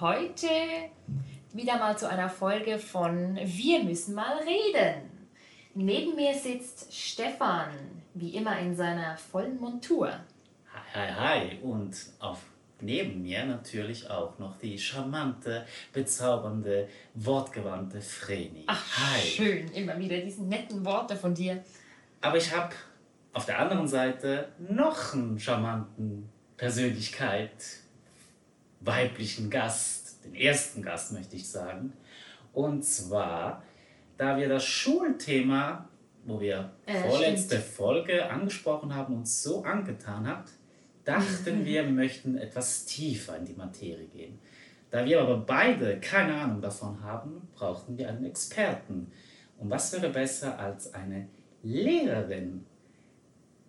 Heute wieder mal zu einer Folge von Wir müssen mal reden. Neben mir sitzt Stefan, wie immer in seiner vollen Montur. Hi, hi, hi. Und auf neben mir natürlich auch noch die charmante, bezaubernde, wortgewandte Vreni. Ach, hi. schön, immer wieder diese netten Worte von dir. Aber ich habe auf der anderen Seite noch einen charmanten Persönlichkeit, weiblichen Gast, den ersten Gast möchte ich sagen. Und zwar, da wir das Schulthema, wo wir äh, vorletzte stimmt. Folge angesprochen haben, uns so angetan hat, dachten wir, wir möchten etwas tiefer in die Materie gehen. Da wir aber beide keine Ahnung davon haben, brauchten wir einen Experten. Und was wäre besser als eine Lehrerin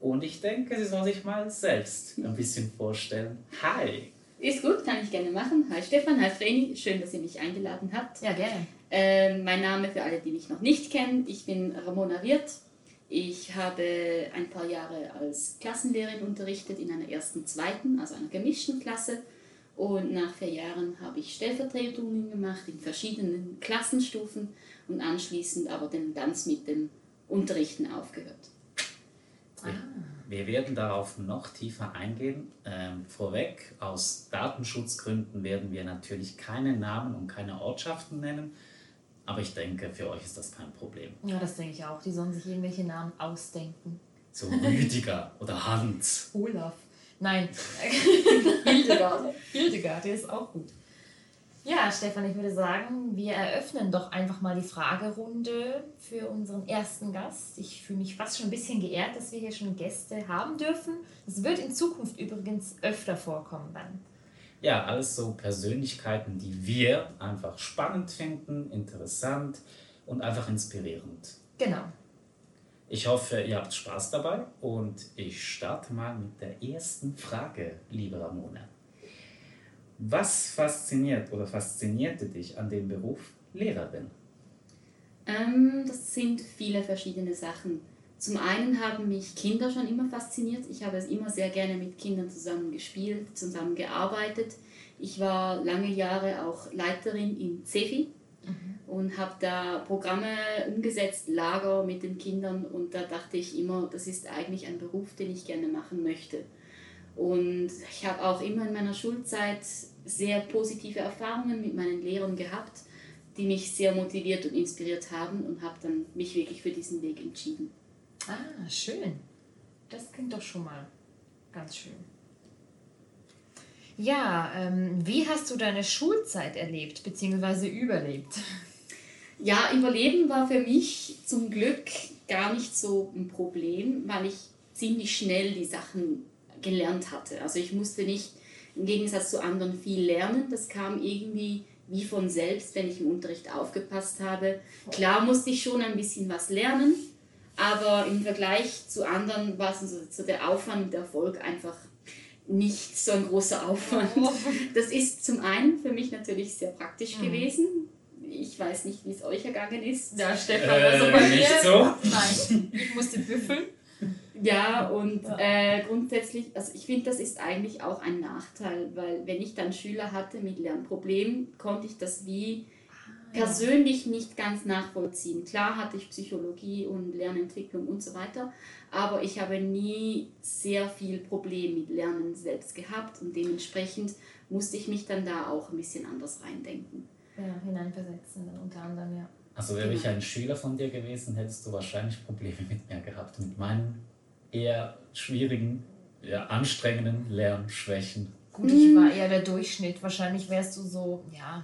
und ich denke, sie soll sich mal selbst ein bisschen vorstellen. Hi! Ist gut, kann ich gerne machen. Hi Stefan, hi Vreni, schön, dass ihr mich eingeladen habt. Ja, gerne. Äh, mein Name für alle, die mich noch nicht kennen, ich bin Ramona Wirth. Ich habe ein paar Jahre als Klassenlehrerin unterrichtet in einer ersten, zweiten, also einer gemischten Klasse. Und nach vier Jahren habe ich Stellvertretungen gemacht in verschiedenen Klassenstufen und anschließend aber dann ganz mit dem Unterrichten aufgehört. Wir, wir werden darauf noch tiefer eingehen. Ähm, vorweg, aus Datenschutzgründen werden wir natürlich keine Namen und keine Ortschaften nennen. Aber ich denke, für euch ist das kein Problem. Ja, das denke ich auch. Die sollen sich irgendwelche Namen ausdenken. So Rüdiger oder Hans. Olaf. Nein. Hildegard. Hildegard, der ist auch gut. Ja, Stefan, ich würde sagen, wir eröffnen doch einfach mal die Fragerunde für unseren ersten Gast. Ich fühle mich fast schon ein bisschen geehrt, dass wir hier schon Gäste haben dürfen. Das wird in Zukunft übrigens öfter vorkommen dann. Ja, alles so Persönlichkeiten, die wir einfach spannend finden, interessant und einfach inspirierend. Genau. Ich hoffe, ihr habt Spaß dabei und ich starte mal mit der ersten Frage, liebe Ramona. Was fasziniert oder faszinierte dich an dem Beruf Lehrerin? Ähm, das sind viele verschiedene Sachen. Zum einen haben mich Kinder schon immer fasziniert. Ich habe es immer sehr gerne mit Kindern zusammen gespielt, zusammen gearbeitet. Ich war lange Jahre auch Leiterin in CEFI mhm. und habe da Programme umgesetzt, Lager mit den Kindern und da dachte ich immer, das ist eigentlich ein Beruf, den ich gerne machen möchte. Und ich habe auch immer in meiner Schulzeit sehr positive Erfahrungen mit meinen Lehrern gehabt, die mich sehr motiviert und inspiriert haben und habe dann mich wirklich für diesen Weg entschieden. Ah, schön. Das klingt doch schon mal ganz schön. Ja, ähm, wie hast du deine Schulzeit erlebt bzw. überlebt? Ja, Überleben war für mich zum Glück gar nicht so ein Problem, weil ich ziemlich schnell die Sachen gelernt hatte. Also ich musste nicht im Gegensatz zu anderen viel lernen. Das kam irgendwie wie von selbst, wenn ich im Unterricht aufgepasst habe. Klar musste ich schon ein bisschen was lernen, aber im Vergleich zu anderen war so, so der Aufwand und der Erfolg einfach nicht so ein großer Aufwand. Oh. Das ist zum einen für mich natürlich sehr praktisch mhm. gewesen. Ich weiß nicht, wie es euch ergangen ist. Ja, Stefan, äh, also bei mir. So? Nein, ich musste büffeln. Ja, und äh, grundsätzlich, also ich finde, das ist eigentlich auch ein Nachteil, weil wenn ich dann Schüler hatte mit Lernproblemen, konnte ich das wie ah, persönlich nicht ganz nachvollziehen. Klar hatte ich Psychologie und Lernentwicklung und so weiter, aber ich habe nie sehr viel Problem mit Lernen selbst gehabt und dementsprechend musste ich mich dann da auch ein bisschen anders reindenken. Ja, hineinversetzen dann unter anderem, ja. Also wäre ich ein Schüler von dir gewesen, hättest du wahrscheinlich Probleme mit mir gehabt, mit meinen eher schwierigen, ja, anstrengenden Lernschwächen. Gut, ich war eher der Durchschnitt. Wahrscheinlich wärst du so, ja,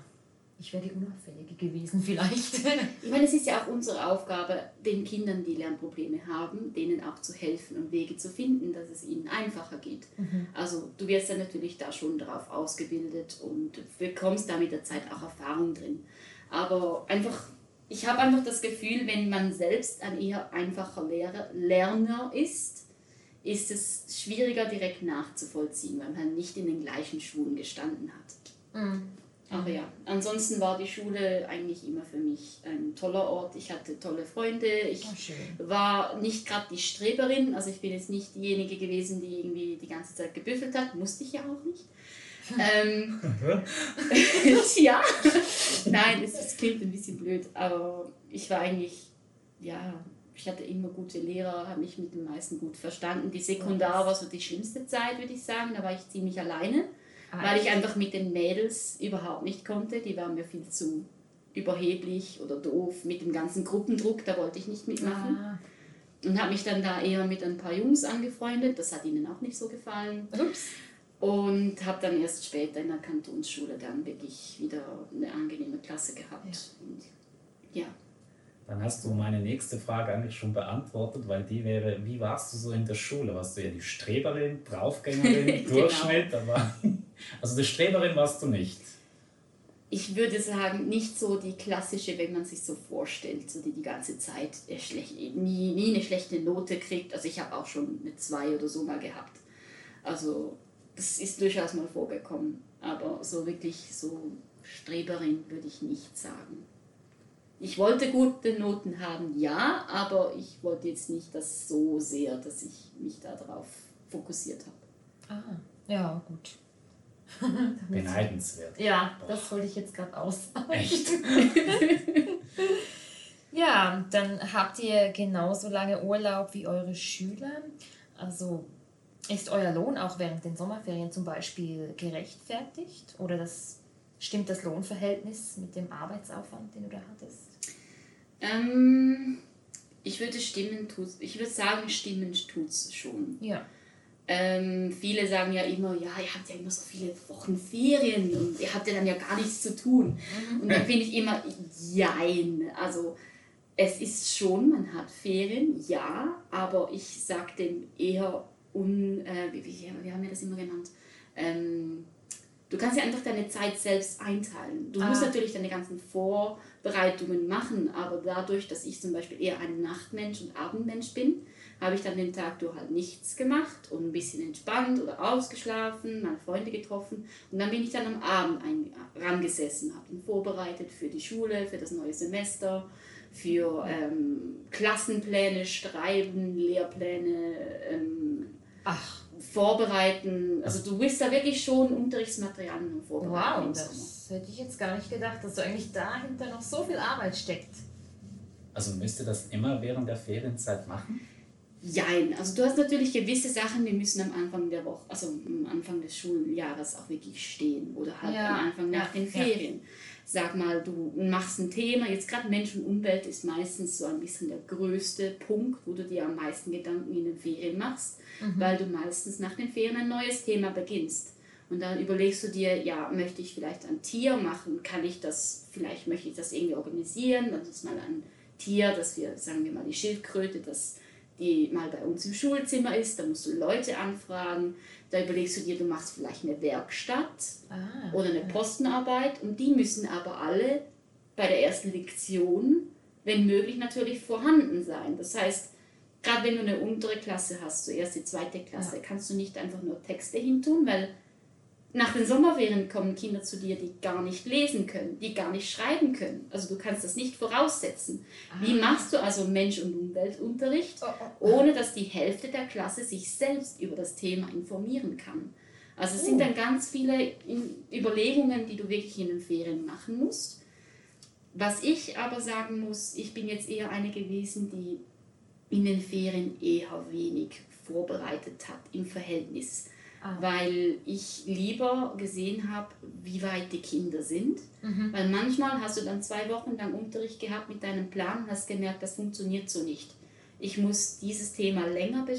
ich wäre die Unauffällige gewesen vielleicht. ich meine, es ist ja auch unsere Aufgabe, den Kindern, die Lernprobleme haben, denen auch zu helfen und Wege zu finden, dass es ihnen einfacher geht. Mhm. Also du wirst ja natürlich da schon drauf ausgebildet und bekommst da mit der Zeit auch Erfahrung drin. Aber einfach ich habe einfach das Gefühl, wenn man selbst ein eher einfacher Lehrer, Lerner ist, ist es schwieriger direkt nachzuvollziehen, weil man nicht in den gleichen Schulen gestanden hat. Mhm. Aber ja, ansonsten war die Schule eigentlich immer für mich ein toller Ort. Ich hatte tolle Freunde. Ich oh, war nicht gerade die Streberin, also ich bin jetzt nicht diejenige gewesen, die irgendwie die ganze Zeit gebüffelt hat. Musste ich ja auch nicht. Ähm, ja, nein, es, es klingt ein bisschen blöd, aber ich war eigentlich, ja, ich hatte immer gute Lehrer, habe mich mit den meisten gut verstanden. Die Sekundar war so die schlimmste Zeit, würde ich sagen. Da war ich ziemlich alleine, ah, weil ich einfach mit den Mädels überhaupt nicht konnte. Die waren mir viel zu überheblich oder doof mit dem ganzen Gruppendruck. Da wollte ich nicht mitmachen. Ah. Und habe mich dann da eher mit ein paar Jungs angefreundet. Das hat ihnen auch nicht so gefallen. Ups. Und habe dann erst später in der Kantonsschule dann wirklich wieder eine angenehme Klasse gehabt. Ja. Und ja. Dann hast du meine nächste Frage eigentlich schon beantwortet, weil die wäre, wie warst du so in der Schule? Warst du ja die Streberin, Draufgängerin, genau. Durchschnitt? Aber, also die Streberin warst du nicht. Ich würde sagen, nicht so die klassische, wenn man sich so vorstellt, so die die ganze Zeit nie, nie eine schlechte Note kriegt. Also ich habe auch schon eine 2 oder so mal gehabt. Also das ist durchaus mal vorgekommen. Aber so wirklich so Streberin würde ich nicht sagen. Ich wollte gute Noten haben, ja, aber ich wollte jetzt nicht das so sehr, dass ich mich darauf fokussiert habe. Ah, ja, gut. Beneidenswert. Ja, Boah. das wollte ich jetzt gerade aussagen. Echt? ja, dann habt ihr genauso lange Urlaub wie eure Schüler. Also ist euer Lohn auch während den Sommerferien zum Beispiel gerechtfertigt? Oder das, stimmt das Lohnverhältnis mit dem Arbeitsaufwand, den du da hattest? Ähm, ich würde stimmen, tut's, ich würde sagen, stimmen tut es schon. Ja. Ähm, viele sagen ja immer, ja, ihr habt ja immer so viele Wochen Ferien und ihr habt ja dann ja gar nichts zu tun. Mhm. Und dann finde ich immer, jein. Also es ist schon, man hat Ferien, ja, aber ich sage dem eher un, äh, wie, wie, wie, haben wir das immer genannt? Ähm, du kannst ja einfach deine Zeit selbst einteilen. Du ah. musst natürlich deine ganzen Vorbereitungen machen, aber dadurch, dass ich zum Beispiel eher ein Nachtmensch und Abendmensch bin, habe ich dann den Tag durch halt nichts gemacht und ein bisschen entspannt oder ausgeschlafen, meine Freunde getroffen und dann bin ich dann am Abend ein, rangesessen, habe ihn vorbereitet für die Schule, für das neue Semester, für ähm, Klassenpläne schreiben, Lehrpläne ähm, Ach. vorbereiten. Also du bist da wirklich schon Unterrichtsmaterialien vorbereiten. Wow, das hätte ich jetzt gar nicht gedacht, dass so eigentlich dahinter noch so viel Arbeit steckt. Also müsst ihr das immer während der Ferienzeit machen? Jein, also du hast natürlich gewisse Sachen, die müssen am Anfang der Woche, also am Anfang des Schuljahres auch wirklich stehen oder halt ja, am Anfang nach ja, den Ferien. Ja. Sag mal, du machst ein Thema, jetzt gerade Mensch und Umwelt ist meistens so ein bisschen der größte Punkt, wo du dir am meisten Gedanken in den Ferien machst, mhm. weil du meistens nach den Ferien ein neues Thema beginnst. Und dann überlegst du dir, ja, möchte ich vielleicht ein Tier machen? Kann ich das, vielleicht möchte ich das irgendwie organisieren? Das ist mal ein Tier, dass wir, sagen wir mal, die Schildkröte, das die mal bei uns im Schulzimmer ist, da musst du Leute anfragen, da überlegst du dir, du machst vielleicht eine Werkstatt ah, oder eine Postenarbeit und die müssen aber alle bei der ersten Lektion, wenn möglich, natürlich vorhanden sein. Das heißt, gerade wenn du eine untere Klasse hast, so erste, zweite Klasse, ja. kannst du nicht einfach nur Texte hintun, weil nach den Sommerferien kommen Kinder zu dir, die gar nicht lesen können, die gar nicht schreiben können. Also du kannst das nicht voraussetzen. Ah. Wie machst du also Mensch- und Umweltunterricht, oh, oh, oh. ohne dass die Hälfte der Klasse sich selbst über das Thema informieren kann? Also es sind dann ganz viele Überlegungen, die du wirklich in den Ferien machen musst. Was ich aber sagen muss, ich bin jetzt eher eine gewesen, die in den Ferien eher wenig vorbereitet hat im Verhältnis Ah. Weil ich lieber gesehen habe, wie weit die Kinder sind. Mhm. Weil manchmal hast du dann zwei Wochen lang Unterricht gehabt mit deinem Plan und hast gemerkt, das funktioniert so nicht. Ich muss dieses Thema länger be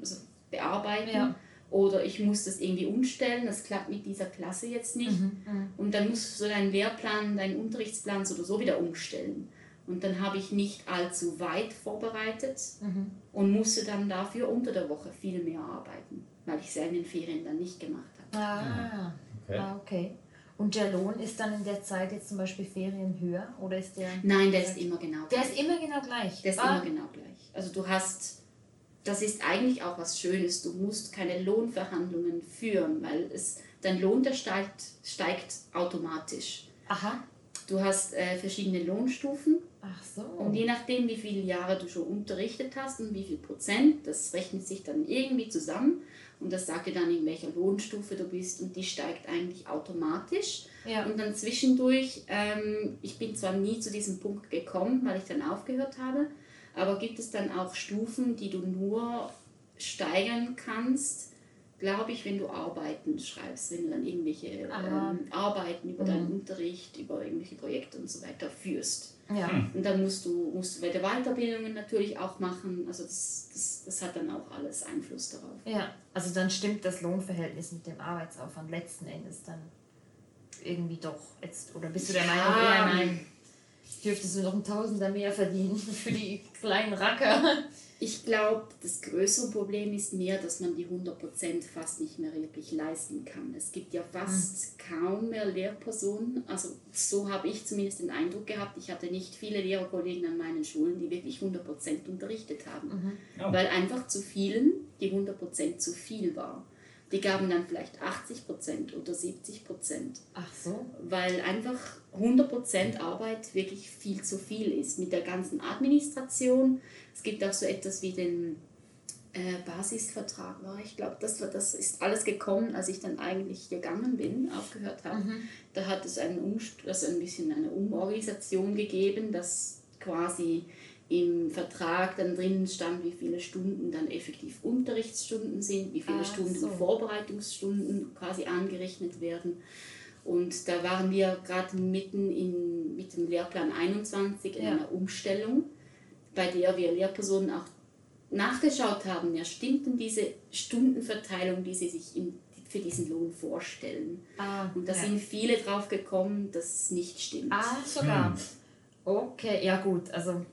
also bearbeiten. Ja. Oder ich muss das irgendwie umstellen, das klappt mit dieser Klasse jetzt nicht. Mhm. Mhm. Und dann musst du deinen Lehrplan, deinen Unterrichtsplan so oder so wieder umstellen. Und dann habe ich nicht allzu weit vorbereitet mhm. und musste dann dafür unter der Woche viel mehr arbeiten weil ich es ja in den Ferien dann nicht gemacht habe. Ah, okay. ah, okay. Und der Lohn ist dann in der Zeit jetzt zum Beispiel Ferien höher oder ist der? Nein, der ist immer genau gleich. Der ist immer genau gleich. Der ist ah. immer genau gleich. Also du hast, das ist eigentlich auch was Schönes. Du musst keine Lohnverhandlungen führen, weil es dein Lohn der steigt, steigt automatisch. Aha. Du hast äh, verschiedene Lohnstufen. Ach so. Und je nachdem, wie viele Jahre du schon unterrichtet hast und wie viel Prozent, das rechnet sich dann irgendwie zusammen und das sagt dir dann, in welcher Lohnstufe du bist und die steigt eigentlich automatisch. Ja. Und dann zwischendurch, ähm, ich bin zwar nie zu diesem Punkt gekommen, weil ich dann aufgehört habe, aber gibt es dann auch Stufen, die du nur steigern kannst, glaube ich, wenn du Arbeiten schreibst, wenn du dann irgendwelche ähm, Arbeiten über deinen Unterricht, über irgendwelche Projekte und so weiter führst. Ja. Und dann musst du, musst du weiter Weiterbildungen natürlich auch machen. Also das, das, das hat dann auch alles Einfluss darauf. ja, also dann stimmt das Lohnverhältnis mit dem Arbeitsaufwand letzten Endes dann irgendwie doch jetzt. Oder bist du der Meinung, Ja. ja, nein, dürftest du noch ein Tausender mehr verdienen für die kleinen Racker? Ich glaube, das größere Problem ist mehr, dass man die 100% fast nicht mehr wirklich leisten kann. Es gibt ja fast kaum mehr Lehrpersonen. Also so habe ich zumindest den Eindruck gehabt. Ich hatte nicht viele Lehrerkollegen an meinen Schulen, die wirklich 100% unterrichtet haben. Oh. Weil einfach zu vielen die 100% zu viel war. Die gaben dann vielleicht 80% oder 70%. Ach so. weil einfach 100% Arbeit wirklich viel zu viel ist mit der ganzen Administration. Es gibt auch so etwas wie den äh, Basisvertrag, war ich glaube, das, war- das ist alles gekommen, als ich dann eigentlich gegangen bin, aufgehört habe. Da hat es einen Umst also ein bisschen eine Umorganisation gegeben, dass quasi im Vertrag dann drinnen stand, wie viele Stunden dann effektiv Unterrichtsstunden sind, wie viele Ah, Stunden so. Vorbereitungsstunden quasi angerechnet werden. Und da waren wir gerade mitten in, mit dem Lehrplan 21 in Ja. einer Umstellung, bei der wir Lehrpersonen auch nachgeschaut haben, ja, stimmt denn diese Stundenverteilung, die sie sich in, für diesen Lohn vorstellen? Ah, Und da ja. sind viele drauf gekommen, dass es nicht stimmt. Ah, sogar. Okay, ja gut, also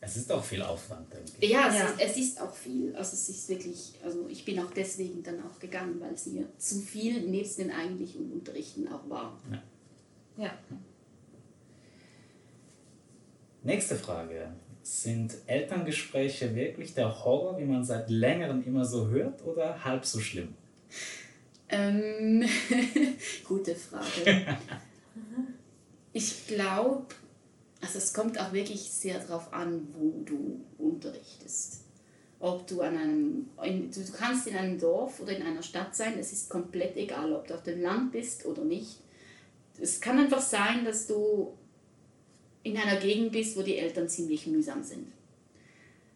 Es ist auch viel Aufwand, denke ich. Ja, es, Ja. Ist, es ist auch viel. Also es ist wirklich, also ich bin auch deswegen dann auch gegangen, weil es mir zu viel nebst den eigentlichen Unterrichten auch war. ja. Nächste Frage. Sind Elterngespräche wirklich der Horror, wie man seit längerem immer so hört, oder halb so schlimm? Ähm, gute Frage. Ich glaube, also es kommt auch wirklich sehr darauf an, wo du unterrichtest. Ob du an einem, in, du kannst in einem Dorf oder in einer Stadt sein, es ist komplett egal, ob du auf dem Land bist oder nicht. Es kann einfach sein, dass du in einer Gegend bist, wo die Eltern ziemlich mühsam sind.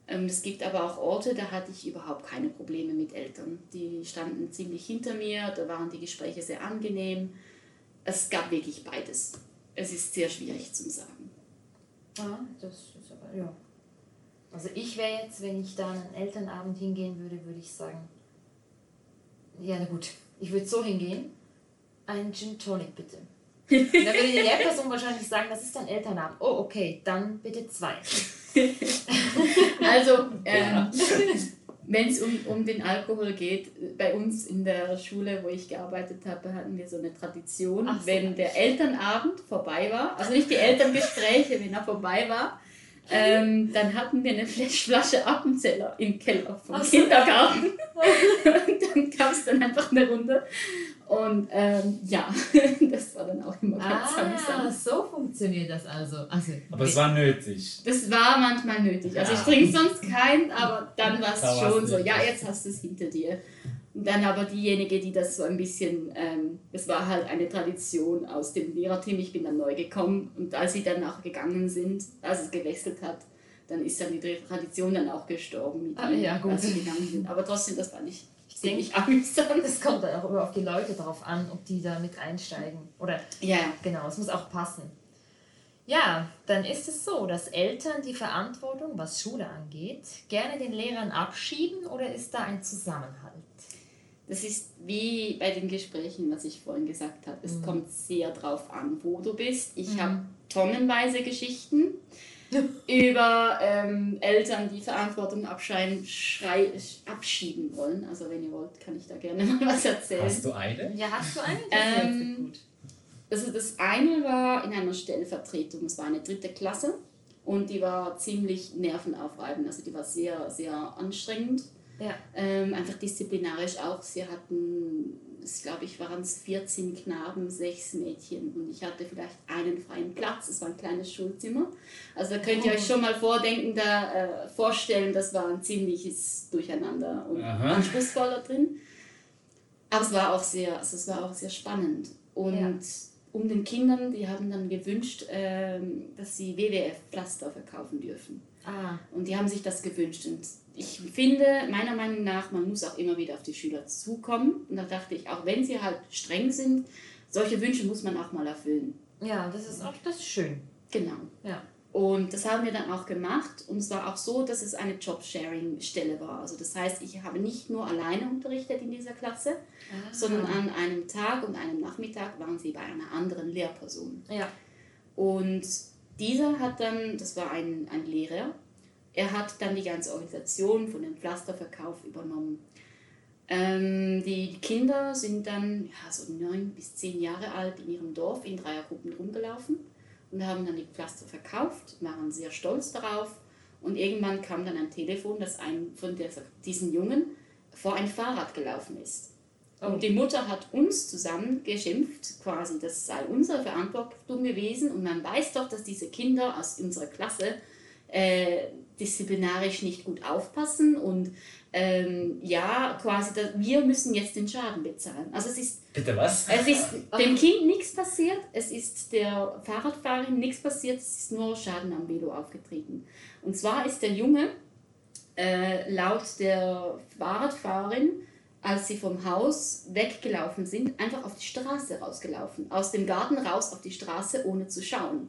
Ähm, Es gibt aber auch Orte, da hatte ich überhaupt keine Probleme mit Eltern. Die standen ziemlich hinter mir, da waren die Gespräche sehr angenehm. Es gab wirklich beides. Es ist sehr schwierig zu sagen. Ah, das ist aber, ja. Also ich wäre jetzt, wenn ich da an einen Elternabend hingehen würde, würde ich sagen, ja na gut, ich würde so hingehen, ein Gin Tonic bitte. Und dann würde die Lehrperson wahrscheinlich sagen, das ist ein Elternabend. Oh, okay, dann bitte zwei. Also, ähm, wenn es um, um den Alkohol geht, bei uns in der Schule, wo ich gearbeitet habe, hatten wir so eine Tradition, so. wenn der Elternabend vorbei war, also nicht die Elterngespräche, wenn er vorbei war, ähm, dann hatten wir eine Flasch- Flasche Appenzeller im Keller vom so. Kindergarten. Und dann kam es dann einfach eine Runde. Und ähm, ja, das war dann auch immer ganz Ah, amüsant. so funktioniert das also. also Aber es war nötig. Das war manchmal nötig. Also ich Ja. trinke sonst keinen, aber dann war es Da war's schon so, nötig. ja, jetzt hast du es hinter dir. Und dann aber diejenige, die das so ein bisschen, ähm, das war halt eine Tradition aus dem Lehrerteam, ich bin dann neu gekommen und als sie danach gegangen sind, als es gewechselt hat, dann ist dann die Tradition dann auch gestorben, mit Ah, ihnen, ja, gut. als sie gegangen sind. Aber trotzdem, das fand ich Ich ziemlich amüsant. Es kommt dann auch immer auf die Leute drauf an, ob die da mit einsteigen. Oder Ja, ja. Genau, es muss auch passen. Ja, dann ist es so, dass Eltern die Verantwortung, was Schule angeht, gerne den Lehrern abschieben oder ist da ein Zusammenhalt? Das ist wie bei den Gesprächen, was ich vorhin gesagt habe. Es kommt sehr drauf an, wo du bist. Ich habe tonnenweise Geschichten über ähm, Eltern, die Verantwortung abschreiben, schrei abschieben wollen. Also wenn ihr wollt, kann ich da gerne mal was erzählen. Hast du eine? Ja, hast du einen? Ähm, gut. Also das eine war in einer Stellvertretung, es war eine dritte Klasse und die war ziemlich nervenaufreibend, also die war sehr, sehr anstrengend. Ja. Ähm, einfach disziplinarisch auch. Sie hatten, es glaube ich, waren es 14 Knaben, 6 Mädchen und ich hatte vielleicht einen freien Platz. Es war ein kleines Schulzimmer. Also da könnt ihr euch schon mal vordenken, da äh, vorstellen, das war ein ziemliches Durcheinander und Aha. anspruchsvoller drin. Aber es war auch sehr, also es war auch sehr spannend. Und ja. Um den Kindern, die haben dann gewünscht, ähm, dass sie WWF-Pflaster verkaufen dürfen. Ah. Und die haben sich das gewünscht. Und ich finde, meiner Meinung nach, man muss auch immer wieder auf die Schüler zukommen. Und da dachte ich, auch wenn sie halt streng sind, solche Wünsche muss man auch mal erfüllen. Ja, das ist auch das ist schön. Genau. Ja. Und das haben wir dann auch gemacht. Und es war auch so, dass es eine Job-Sharing-Stelle war. Also das heißt, ich habe nicht nur alleine unterrichtet in dieser Klasse, ah. sondern an einem Tag und einem Nachmittag waren sie bei einer anderen Lehrperson. Ja. Und dieser hat dann, das war ein, ein Lehrer, er hat dann die ganze Organisation von dem Pflasterverkauf übernommen. Ähm, die Kinder sind dann ja, so neun bis zehn Jahre alt in ihrem Dorf in Dreiergruppen rumgelaufen und haben dann die Pflaster verkauft, waren sehr stolz darauf. Und irgendwann kam dann ein Telefon, dass ein von der, diesen Jungen vor ein Fahrrad gelaufen ist. Oh. Und die Mutter hat uns zusammen geschimpft, quasi, das sei unsere Verantwortung gewesen. Und man weiß doch, dass diese Kinder aus unserer Klasse äh, disziplinarisch nicht gut aufpassen und ähm, ja, quasi, da, wir müssen jetzt den Schaden bezahlen. Also es ist, Bitte was? Es ist dem Kind nichts passiert, es ist der Fahrradfahrerin nichts passiert, es ist nur Schaden am Velo aufgetreten. Und zwar ist der Junge äh, laut der Fahrradfahrerin, als sie vom Haus weggelaufen sind, einfach auf die Straße rausgelaufen. Aus dem Garten raus auf die Straße, ohne zu schauen.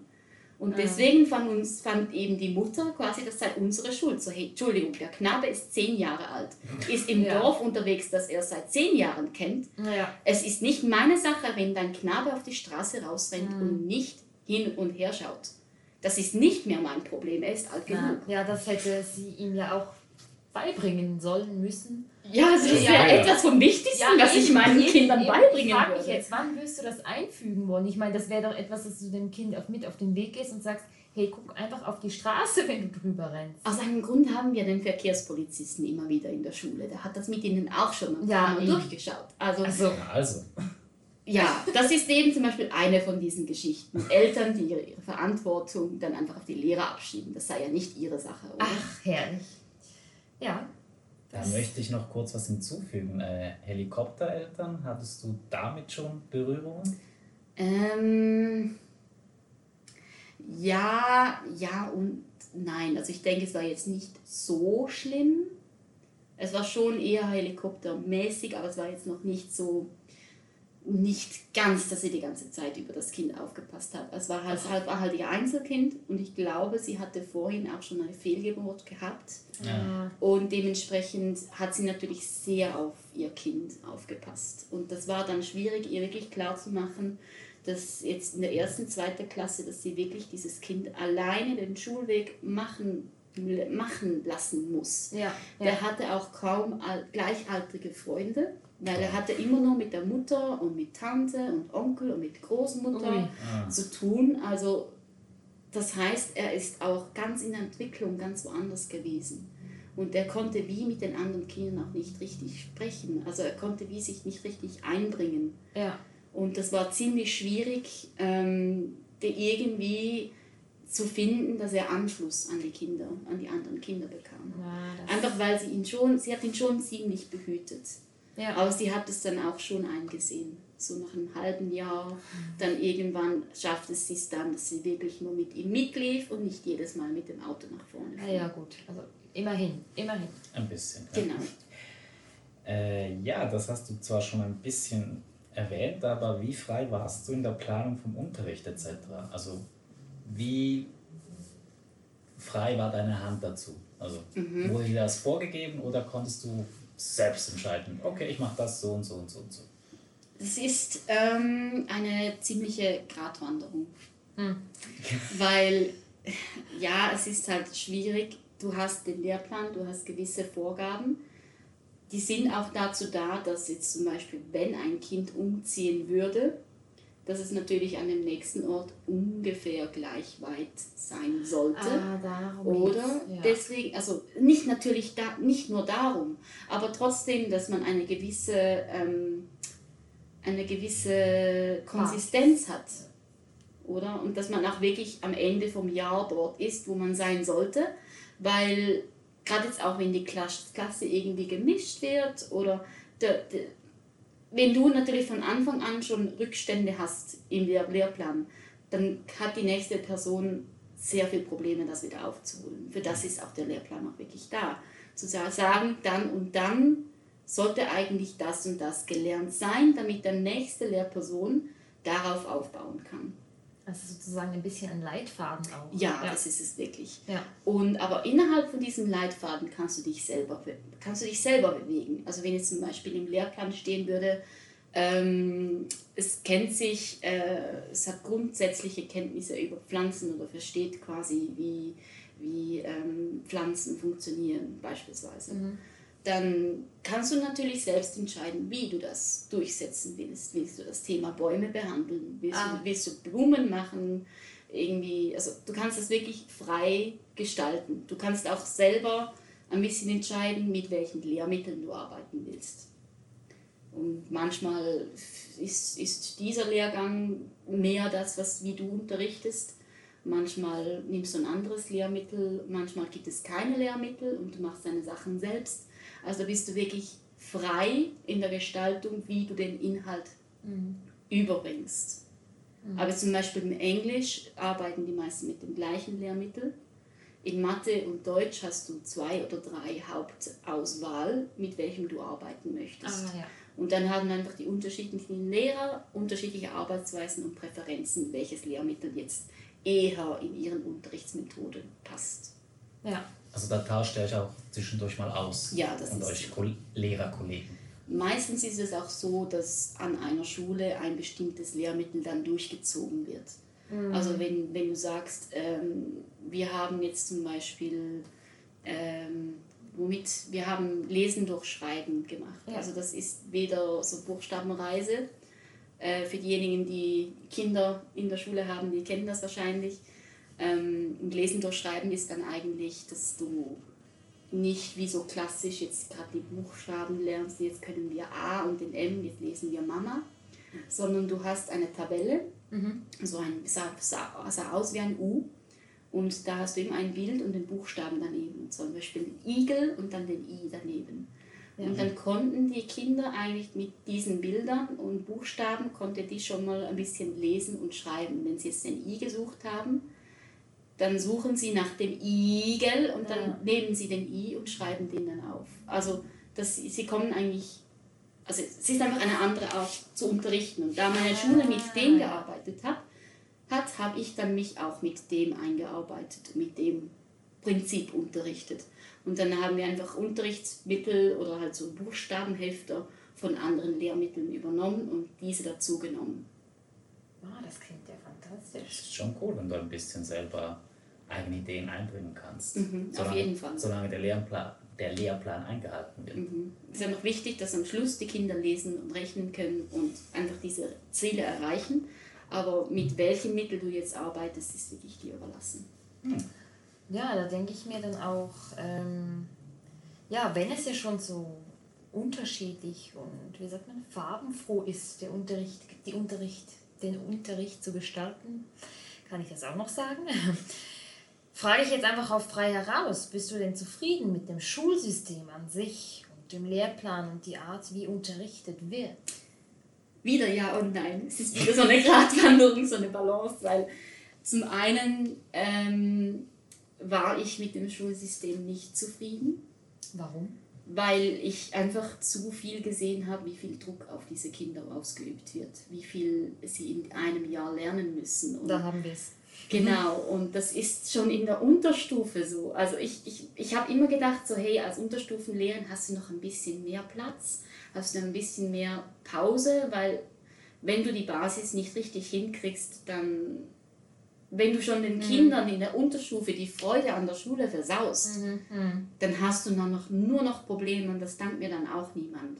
Und deswegen fand, uns, fand eben die Mutter quasi, das sei unsere Schuld. So, hey, Entschuldigung, der Knabe ist zehn Jahre alt, ist im ja. Dorf unterwegs, das er seit zehn Jahren kennt. Ja. Es ist nicht meine Sache, wenn dein Knabe auf die Straße rausrennt mhm. und nicht hin und her schaut. Das ist nicht mehr mein Problem, er ist alt genug. Ja, das hätte sie ihm ja auch beibringen sollen müssen. Ja, also das wäre ja, etwas vom Wichtigsten, ja, was ich meinen eben, Kindern eben, beibringen ich würde. Mich jetzt, wann wirst du das einfügen wollen? Ich meine, das wäre doch etwas, dass du dem Kind auf, mit auf den Weg gehst und sagst, hey, guck einfach auf die Straße, wenn du drüber rennst. Aus einem Grund haben wir den Verkehrspolizisten immer wieder in der Schule. Der hat das mit ihnen auch schon mal ja, durchgeschaut. Also, also. also. Ja, das ist eben zum Beispiel eine von diesen Geschichten. Eltern, die ihre, ihre Verantwortung dann einfach auf die Lehrer abschieben. Das sei ja nicht ihre Sache, oder? Ach, herrlich. Ja, da möchte ich noch kurz was hinzufügen. Äh, Helikoptereltern, hattest du damit schon Berührungen? Ähm, ja, ja und nein. Also ich denke, es war jetzt nicht so schlimm. Es war schon eher helikoptermäßig, aber es war jetzt noch nicht so nicht ganz, dass sie die ganze Zeit über das Kind aufgepasst hat. Es war halt, halt, war halt ihr Einzelkind und ich glaube, sie hatte vorhin auch schon eine Fehlgeburt gehabt. Ja. Und dementsprechend hat sie natürlich sehr auf ihr Kind aufgepasst. Und das war dann schwierig, ihr wirklich klar zu machen, dass jetzt in der ersten, zweiten Klasse, dass sie wirklich dieses Kind alleine den Schulweg machen machen lassen muss. Ja, Der ja. hatte auch kaum gleichaltrige Freunde weil er hatte immer nur mit der Mutter und mit Tante und Onkel und mit Großmutter ah. zu tun. Also das heißt, er ist auch ganz in der Entwicklung ganz woanders gewesen. Und er konnte wie mit den anderen Kindern auch nicht richtig sprechen. Also er konnte wie sich nicht richtig einbringen. Ja. Und das war ziemlich schwierig, ähm, irgendwie zu finden, dass er Anschluss an die Kinder, an die anderen Kinder bekam. Ja, Einfach weil sie ihn schon, sie hat ihn schon ziemlich behütet. Ja. Aber sie hat es dann auch schon eingesehen. So nach einem halben Jahr, dann irgendwann schafft es sich dann, dass sie wirklich nur mit ihm mitlief und nicht jedes Mal mit dem Auto nach vorne. Ja, ja gut. Also immerhin, immerhin. Ein bisschen. Genau. Äh, ja, das hast du zwar schon ein bisschen erwähnt, aber wie frei warst du in der Planung vom Unterricht etc.? Also wie frei war deine Hand dazu? Also mhm. wurde dir das vorgegeben oder konntest du selbst entscheiden, okay, ich mache das so und so und so und so? Das ist ähm, eine ziemliche Gratwanderung. Hm. Weil, ja, es ist halt schwierig. Du hast den Lehrplan, du hast gewisse Vorgaben. Die sind auch dazu da, dass jetzt zum Beispiel, wenn ein Kind umziehen würde, dass es natürlich an dem nächsten Ort ungefähr gleich weit sein sollte. Ah, Oder ja. deswegen, also nicht natürlich da, nicht nur darum, aber trotzdem, dass man eine gewisse, ähm, eine gewisse Konsistenz hat. Oder? Und dass man auch wirklich am Ende vom Jahr dort ist, wo man sein sollte. Weil gerade jetzt auch, wenn die Klasse irgendwie gemischt wird oder der, der wenn du natürlich von Anfang an schon Rückstände hast im Lehr Lehrplan, dann hat die nächste Person sehr viele Probleme, das wieder aufzuholen. Für das ist auch der Lehrplan auch wirklich da. Zu sagen, dann und dann sollte eigentlich das und das gelernt sein, damit der nächste Lehrperson darauf aufbauen kann. Also sozusagen ein bisschen ein Leitfaden auch. Ja, ja, das ist es wirklich. Ja. Und aber innerhalb von diesem Leitfaden kannst du dich selber kannst du dich selber bewegen. Also wenn jetzt zum Beispiel im Lehrplan stehen würde, ähm, es kennt sich, äh, es hat grundsätzliche Kenntnisse über Pflanzen oder versteht quasi, wie, wie ähm, Pflanzen funktionieren beispielsweise. Mhm dann kannst du natürlich selbst entscheiden, wie du das durchsetzen willst. Willst du das Thema Bäume behandeln? Willst, ah. du, willst du Blumen machen? Irgendwie, also du kannst das wirklich frei gestalten. Du kannst auch selber ein bisschen entscheiden, mit welchen Lehrmitteln du arbeiten willst. Und manchmal ist, ist dieser Lehrgang mehr das, was wie du unterrichtest. Manchmal nimmst du ein anderes Lehrmittel, manchmal gibt es keine Lehrmittel und du machst deine Sachen selbst. Also bist du wirklich frei in der Gestaltung, wie du den Inhalt mhm. überbringst. Mhm. Aber zum Beispiel im Englisch arbeiten die meisten mit dem gleichen Lehrmittel. In Mathe und Deutsch hast du zwei oder drei Hauptauswahl, mit welchem du arbeiten möchtest. Ah, ja. Und dann haben einfach die unterschiedlichen Lehrer unterschiedliche Arbeitsweisen und Präferenzen, welches Lehrmittel jetzt eher in ihren Unterrichtsmethode passt. Ja. Also da tauscht ihr euch auch zwischendurch mal aus. Ja, das und ist euch so. Lehrerkollegen. Meistens ist es auch so, dass an einer Schule ein bestimmtes Lehrmittel dann durchgezogen wird. Mhm. Also wenn, wenn du sagst, ähm, wir haben jetzt zum Beispiel, ähm, womit wir haben Lesen durch Schreiben gemacht. Ja. Also das ist weder so Buchstabenreise. Äh, für diejenigen, die Kinder in der Schule haben, die kennen das wahrscheinlich ähm, und Lesen durch Schreiben ist dann eigentlich, dass du nicht wie so klassisch jetzt gerade die Buchstaben lernst, jetzt können wir A und den M, jetzt lesen wir Mama, sondern du hast eine Tabelle, mhm. so ein, sah, sah, sah aus wie ein U und da hast du eben ein Bild und den Buchstaben daneben, zum Beispiel den Igel und dann den I daneben. Ja. Und dann konnten die Kinder eigentlich mit diesen Bildern und Buchstaben, konnte die schon mal ein bisschen lesen und schreiben. Wenn sie jetzt den I gesucht haben, dann suchen sie nach dem Igel und dann ja. nehmen sie den I und schreiben den dann auf. Also das, sie kommen eigentlich, also es ist einfach eine andere Art zu unterrichten. Und da meine Schule mit dem gearbeitet hat, hat habe ich dann mich auch mit dem eingearbeitet, mit dem Prinzip unterrichtet. Und dann haben wir einfach Unterrichtsmittel oder halt so Buchstabenhefter von anderen Lehrmitteln übernommen und diese dazu genommen. Ah, das klingt ja fantastisch. Das ist schon cool, wenn du ein bisschen selber eigene Ideen einbringen kannst. Mhm, solange, auf jeden Fall. Solange der Lehrplan, der Lehrplan eingehalten wird. Mhm. Es ist ja noch wichtig, dass am Schluss die Kinder lesen und rechnen können und einfach diese Ziele erreichen. Aber mit welchem Mittel du jetzt arbeitest, ist wirklich dir überlassen. Mhm. Ja, da denke ich mir dann auch, ähm, ja, wenn es ja schon so unterschiedlich und wie sagt man, farbenfroh ist, der Unterricht, die Unterricht den Unterricht zu gestalten. Kann ich das auch noch sagen? Frage ich jetzt einfach auf frei heraus, bist du denn zufrieden mit dem Schulsystem an sich und dem Lehrplan und die Art, wie unterrichtet wird? Wieder ja und nein. Es ist wieder so eine Gratwanderung, so eine Balance, weil zum einen ähm, war ich mit dem Schulsystem nicht zufrieden. Warum? Weil ich einfach zu viel gesehen habe, wie viel Druck auf diese Kinder ausgeübt wird, wie viel sie in einem Jahr lernen müssen. Und da haben wir es. Genau, und das ist schon in der Unterstufe so. Also ich, ich, ich habe immer gedacht, so hey, als Unterstufenlehrerin hast du noch ein bisschen mehr Platz, hast du ein bisschen mehr Pause, weil wenn du die Basis nicht richtig hinkriegst, dann wenn du schon den mhm. Kindern in der Unterstufe die Freude an der Schule versaust, mhm. mhm. dann hast du dann noch, nur noch Probleme und das dankt mir dann auch niemand.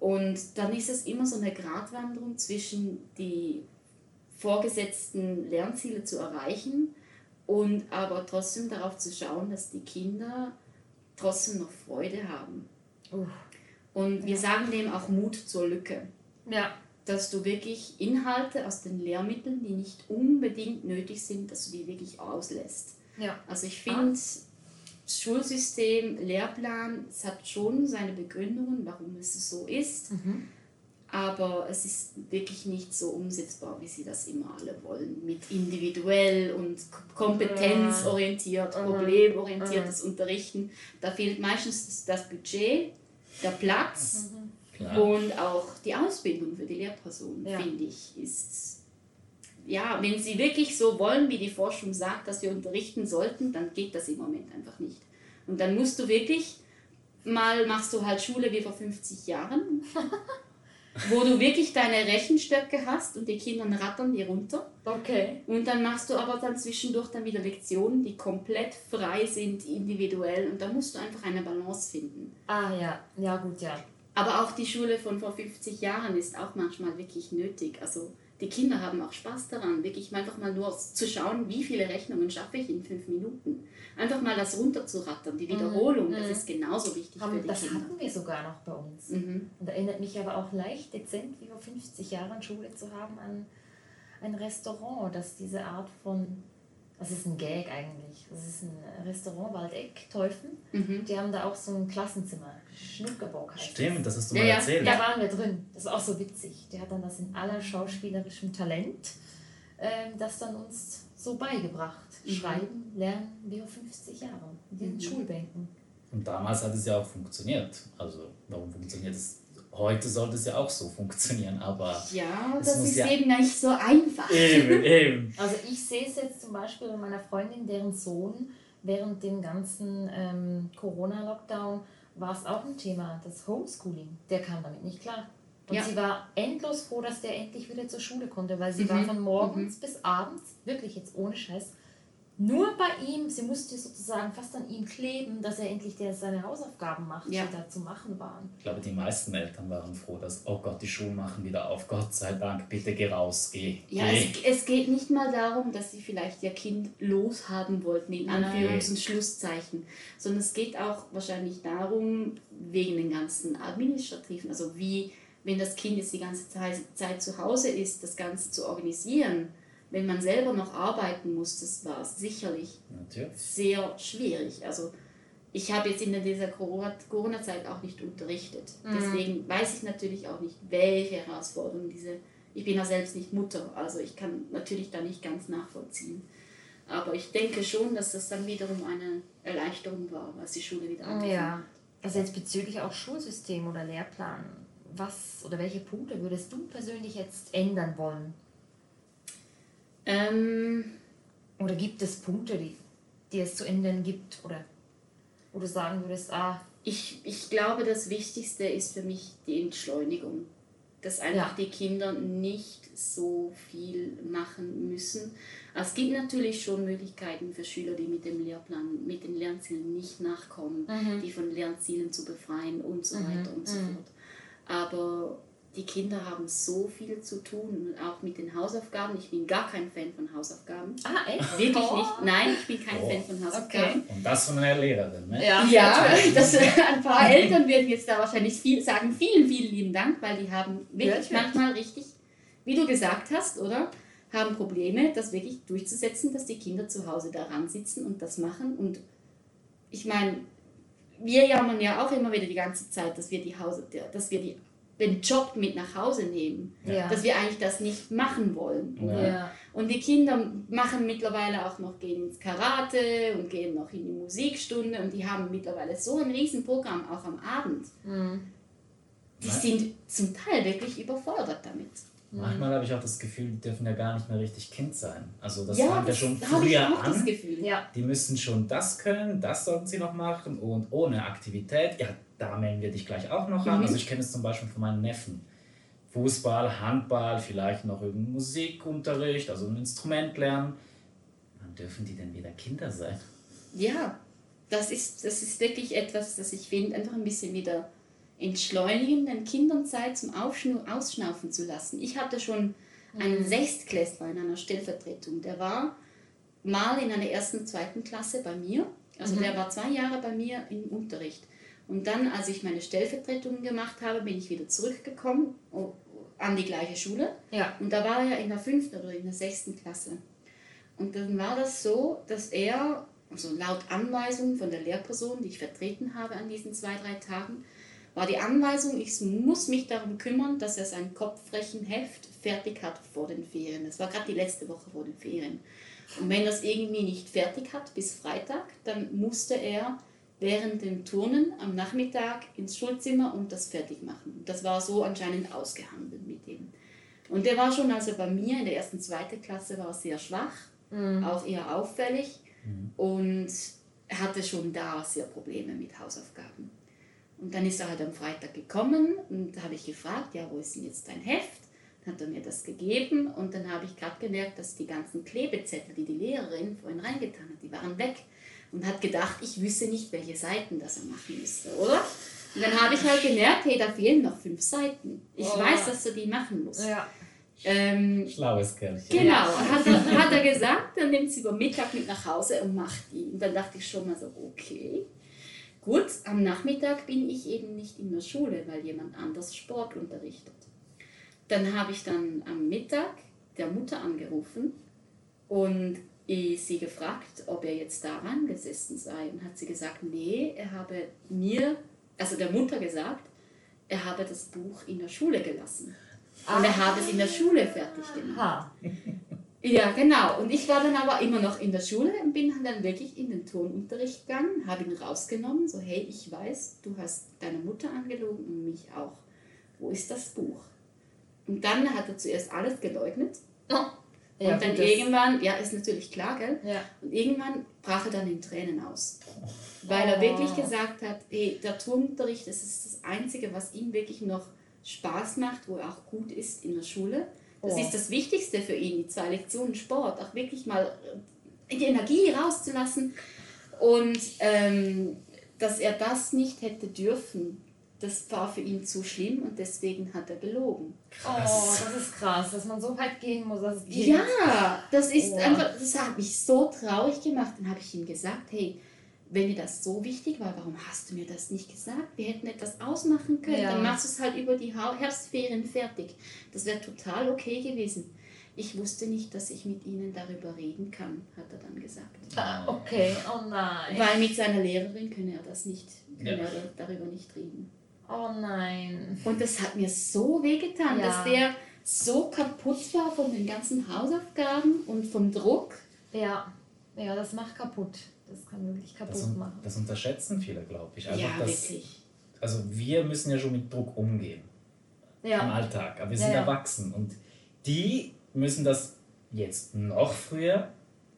Und dann ist es immer so eine Gratwanderung zwischen die vorgesetzten Lernziele zu erreichen und aber trotzdem darauf zu schauen, dass die Kinder trotzdem noch Freude haben. Uh. Und wir sagen dem auch Mut zur Lücke. Ja dass du wirklich Inhalte aus den Lehrmitteln, die nicht unbedingt nötig sind, dass du die wirklich auslässt. Ja. Also ich finde. Schulsystem, Lehrplan, es hat schon seine Begründungen, warum es so ist. Mhm. aber es ist wirklich nicht so umsetzbar, wie sie das immer alle wollen. Mit individuell und kompetenzorientiert, Mhm. problemorientiertes Unterrichten. Da fehlt meistens das Budget, der Platz Klar. und auch die Ausbildung für die Lehrperson, Ja. finde ich, ist. Ja, wenn sie wirklich so wollen, wie die Forschung sagt, dass wir unterrichten sollten, dann geht das im Moment einfach nicht. Und dann musst du wirklich mal machst du halt Schule wie vor 50 Jahren, wo du wirklich deine Rechenstöcke hast und die Kinder rattern die runter. Okay. Und dann machst du aber dann zwischendurch dann wieder Lektionen, die komplett frei sind, individuell. Und da musst du einfach eine Balance finden. Ah ja, ja gut, ja. Aber auch die Schule von vor 50 Jahren ist auch manchmal wirklich nötig. Also die Kinder haben auch Spaß daran, wirklich einfach mal nur zu schauen, wie viele Rechnungen schaffe ich in fünf Minuten. Einfach mal das runterzurattern, die Wiederholung, das ist genauso wichtig für Haben, die das Kinder. hatten wir sogar noch bei uns. Mhm. Und erinnert mich aber auch leicht dezent, wie vor 50 Jahren Schule zu haben, an ein Restaurant, das diese Art von. Das ist ein Gag eigentlich. Das ist ein Restaurant Waldeck, Teufen. Mhm. Die haben da auch so ein Klassenzimmer. Schnuckerbock heißt Stimmt, das hast du Ja, mal ja. erzählt. Da waren wir drin. Das war auch so witzig. Der hat dann das in aller schauspielerischem Talent, ähm, das dann uns so beigebracht. Mhm. Schreiben, lernen, wie vor 50 Jahren. In diesen Mhm. Schulbänken. Und damals hat es ja auch funktioniert. Also, warum funktioniert es? Heute sollte es ja auch so funktionieren, aber. Ja, Es das ist ja- eben nicht so einfach. Eben, eben. Also ich sehe es jetzt zum Beispiel bei meiner Freundin, deren Sohn während dem ganzen ähm, Corona-Lockdown war es auch ein Thema, das Homeschooling. Der kam damit nicht klar. Und Ja. sie war endlos froh, dass der endlich wieder zur Schule konnte, weil sie Mhm, war von morgens bis abends, wirklich jetzt ohne Scheiß, nur bei ihm, sie musste sozusagen fast an ihm kleben, dass er endlich der, seine Hausaufgaben macht, Ja. die da zu machen waren. Ich glaube, die meisten Eltern waren froh, dass, oh Gott, die Schulen machen wieder auf. Gott sei Dank, bitte geh raus, geh. Ja, geh. es, es geht nicht mal darum, dass sie vielleicht ihr Kind loshaben wollten, in. Anführungs- und Schlusszeichen, sondern es geht auch wahrscheinlich darum, wegen den ganzen administrativen, also wie, wenn das Kind jetzt die ganze Zeit zu Hause ist, das Ganze zu organisieren, wenn man selber noch arbeiten muss, das war sicherlich Natürlich. sehr schwierig. Also ich habe jetzt in dieser Corona- Corona-Zeit auch nicht unterrichtet. Deswegen weiß ich natürlich auch nicht, welche Herausforderungen diese. Ich bin ja selbst nicht Mutter, also ich kann natürlich da nicht ganz nachvollziehen. Aber ich denke schon, dass das dann wiederum eine Erleichterung war, als die Schule wieder angefangen Ja, hat. also jetzt bezüglich auch Schulsystem oder Lehrplan, was oder welche Punkte würdest du persönlich jetzt ändern wollen? Ähm, Oder gibt es Punkte, die, die es zu ändern gibt? Oder wo du sagen würdest, ah, ich, ich glaube, das Wichtigste ist für mich die Entschleunigung. Dass einfach Ja. die Kinder nicht so viel machen müssen. Es gibt natürlich schon Möglichkeiten für Schüler, die mit dem Lehrplan, mit den Lernzielen nicht nachkommen, die von Lernzielen zu befreien und so weiter und so fort. Aber die Kinder haben so viel zu tun, und auch mit den Hausaufgaben. Ich bin gar kein Fan von Hausaufgaben. ah, echt? Wirklich Oh. nicht. Nein, ich bin kein Oh. Fan von Hausaufgaben. Und das von einer Lehrerin, ne? Ja, Ja, das, ein paar Eltern werden jetzt da wahrscheinlich viel sagen, vielen, vielen lieben Dank, weil die haben wirklich Ja, manchmal richtig, wie du gesagt hast, oder? Haben Probleme, das wirklich durchzusetzen, dass die Kinder zu Hause daran sitzen und das machen. Und ich meine, wir jammern ja auch immer wieder die ganze Zeit, dass wir die Hause, dass wir die, den Job mit nach Hause nehmen. Ja. Dass wir eigentlich das nicht machen wollen. Ja. Und die Kinder machen mittlerweile auch noch, gehen ins Karate und gehen noch in die Musikstunde und die haben mittlerweile so ein Riesenprogramm, auch am Abend. Mhm. Die sind zum Teil wirklich überfordert damit. Manchmal habe ich auch das Gefühl, die dürfen ja gar nicht mehr richtig Kind sein. Also das ja, fangen ja schon früher an. Gefühl. Ja. Die müssen schon das können, das sollten sie noch machen und ohne Aktivität, ja, da melden wir dich gleich auch noch an. Mhm. Also ich kenne es zum Beispiel von meinen Neffen. Fußball, Handball, vielleicht noch irgendein Musikunterricht, also ein Instrument lernen. Wann dürfen die denn wieder Kinder sein? Ja, das ist, das ist wirklich etwas, das ich finde, einfach ein bisschen wieder entschleunigen, den Kindern Zeit zum Aufschnu Ausschnaufen zu lassen. Ich hatte schon einen Sechstklässler in einer Stellvertretung, der war mal in einer ersten, zweiten Klasse bei mir. Also der war zwei Jahre bei mir im Unterricht. Und dann, als ich meine Stellvertretungen gemacht habe, bin ich wieder zurückgekommen an die gleiche Schule. Ja. Und da war er in der fünften oder in der sechsten Klasse. Und dann war das so, dass er, also laut Anweisung von der Lehrperson, die ich vertreten habe an diesen zwei, drei Tagen, war die Anweisung, ich muss mich darum kümmern, dass er sein Kopfrechenheft fertig hat vor den Ferien. Das war gerade die letzte Woche vor den Ferien. Und wenn er es irgendwie nicht fertig hat bis Freitag, dann musste er während dem Turnen am Nachmittag ins Schulzimmer und das fertig machen. Das war so anscheinend ausgehandelt mit ihm. Und der war schon, also bei mir in der ersten, zweiten Klasse war sehr schwach, mhm. auch eher auffällig mhm. und hatte schon da sehr Probleme mit Hausaufgaben. Und dann ist er halt am Freitag gekommen und da habe ich gefragt, ja, wo ist denn jetzt dein Heft? Dann hat er mir das gegeben und dann habe ich gerade gemerkt, dass die ganzen Klebezettel, die die Lehrerin vorhin reingetan hat, die waren weg und hat gedacht, ich wüsste nicht, welche Seiten das er machen müsste, oder? Und dann habe ich halt gemerkt, hey, da fehlen noch fünf Seiten. Ich oh. weiß, dass du die machen musst. Ja. Ähm, Schlaues Kerlchen. Genau, hat er, hat er gesagt, dann nimmt sie über Mittag mit nach Hause und macht die. Und dann dachte ich schon mal so, okay. Gut, am Nachmittag bin ich eben nicht in der Schule, weil jemand anders Sport unterrichtet. Dann habe ich dann am Mittag der Mutter angerufen und sie gefragt, ob er jetzt daran gesessen sei. Und hat sie gesagt, nee, er habe mir, also der Mutter gesagt, er habe das Buch in der Schule gelassen. Und ah. er habe es in der Schule fertig gemacht. Ja, genau. Und ich war dann aber immer noch in der Schule und bin dann wirklich in den Turnunterricht gegangen, habe ihn rausgenommen, so hey, ich weiß, du hast deine Mutter angelogen und mich auch. Wo ist das Buch? Und dann hat er zuerst alles geleugnet. Oh. Ja, und dann irgendwann, ja, ist natürlich klar, gell? Ja. Und irgendwann brach er dann in Tränen aus. Weil er wirklich oh. gesagt hat, hey, der Turnunterricht, das ist das Einzige, was ihm wirklich noch Spaß macht, wo er auch gut ist in der Schule. Das oh. ist das Wichtigste für ihn, die zwei Lektionen Sport, auch wirklich mal äh, die Energie rauszulassen. Und ähm, dass er das nicht hätte dürfen, das war für ihn zu schlimm und deswegen hat er gelogen. Krass. Oh, das ist krass, dass man so weit gehen muss. Dass es ja, das ist oh. einfach, das hat mich so traurig gemacht. Dann habe ich ihm gesagt, hey, wenn dir das so wichtig war, warum hast du mir das nicht gesagt? Wir hätten etwas ausmachen können. Ja. Dann machst du es halt über die Herbstferien fertig. Das wäre total okay gewesen. Ich wusste nicht, dass ich mit ihnen darüber reden kann, hat er dann gesagt. Ah, okay, oh nein. Weil mit seiner Lehrerin könne er das nicht, könne ja. er darüber nicht reden. Oh nein. Und das hat mir so wehgetan, ja. dass der so kaputt war von den ganzen Hausaufgaben und vom Druck. Ja, ja, das macht kaputt. Das kann wirklich kaputt das, machen. Das unterschätzen viele, glaube ich. Also ja, das, wirklich. Also wir müssen ja schon mit Druck umgehen. Ja. Im Alltag. Aber wir sind ja, erwachsen. Und die müssen das jetzt noch früher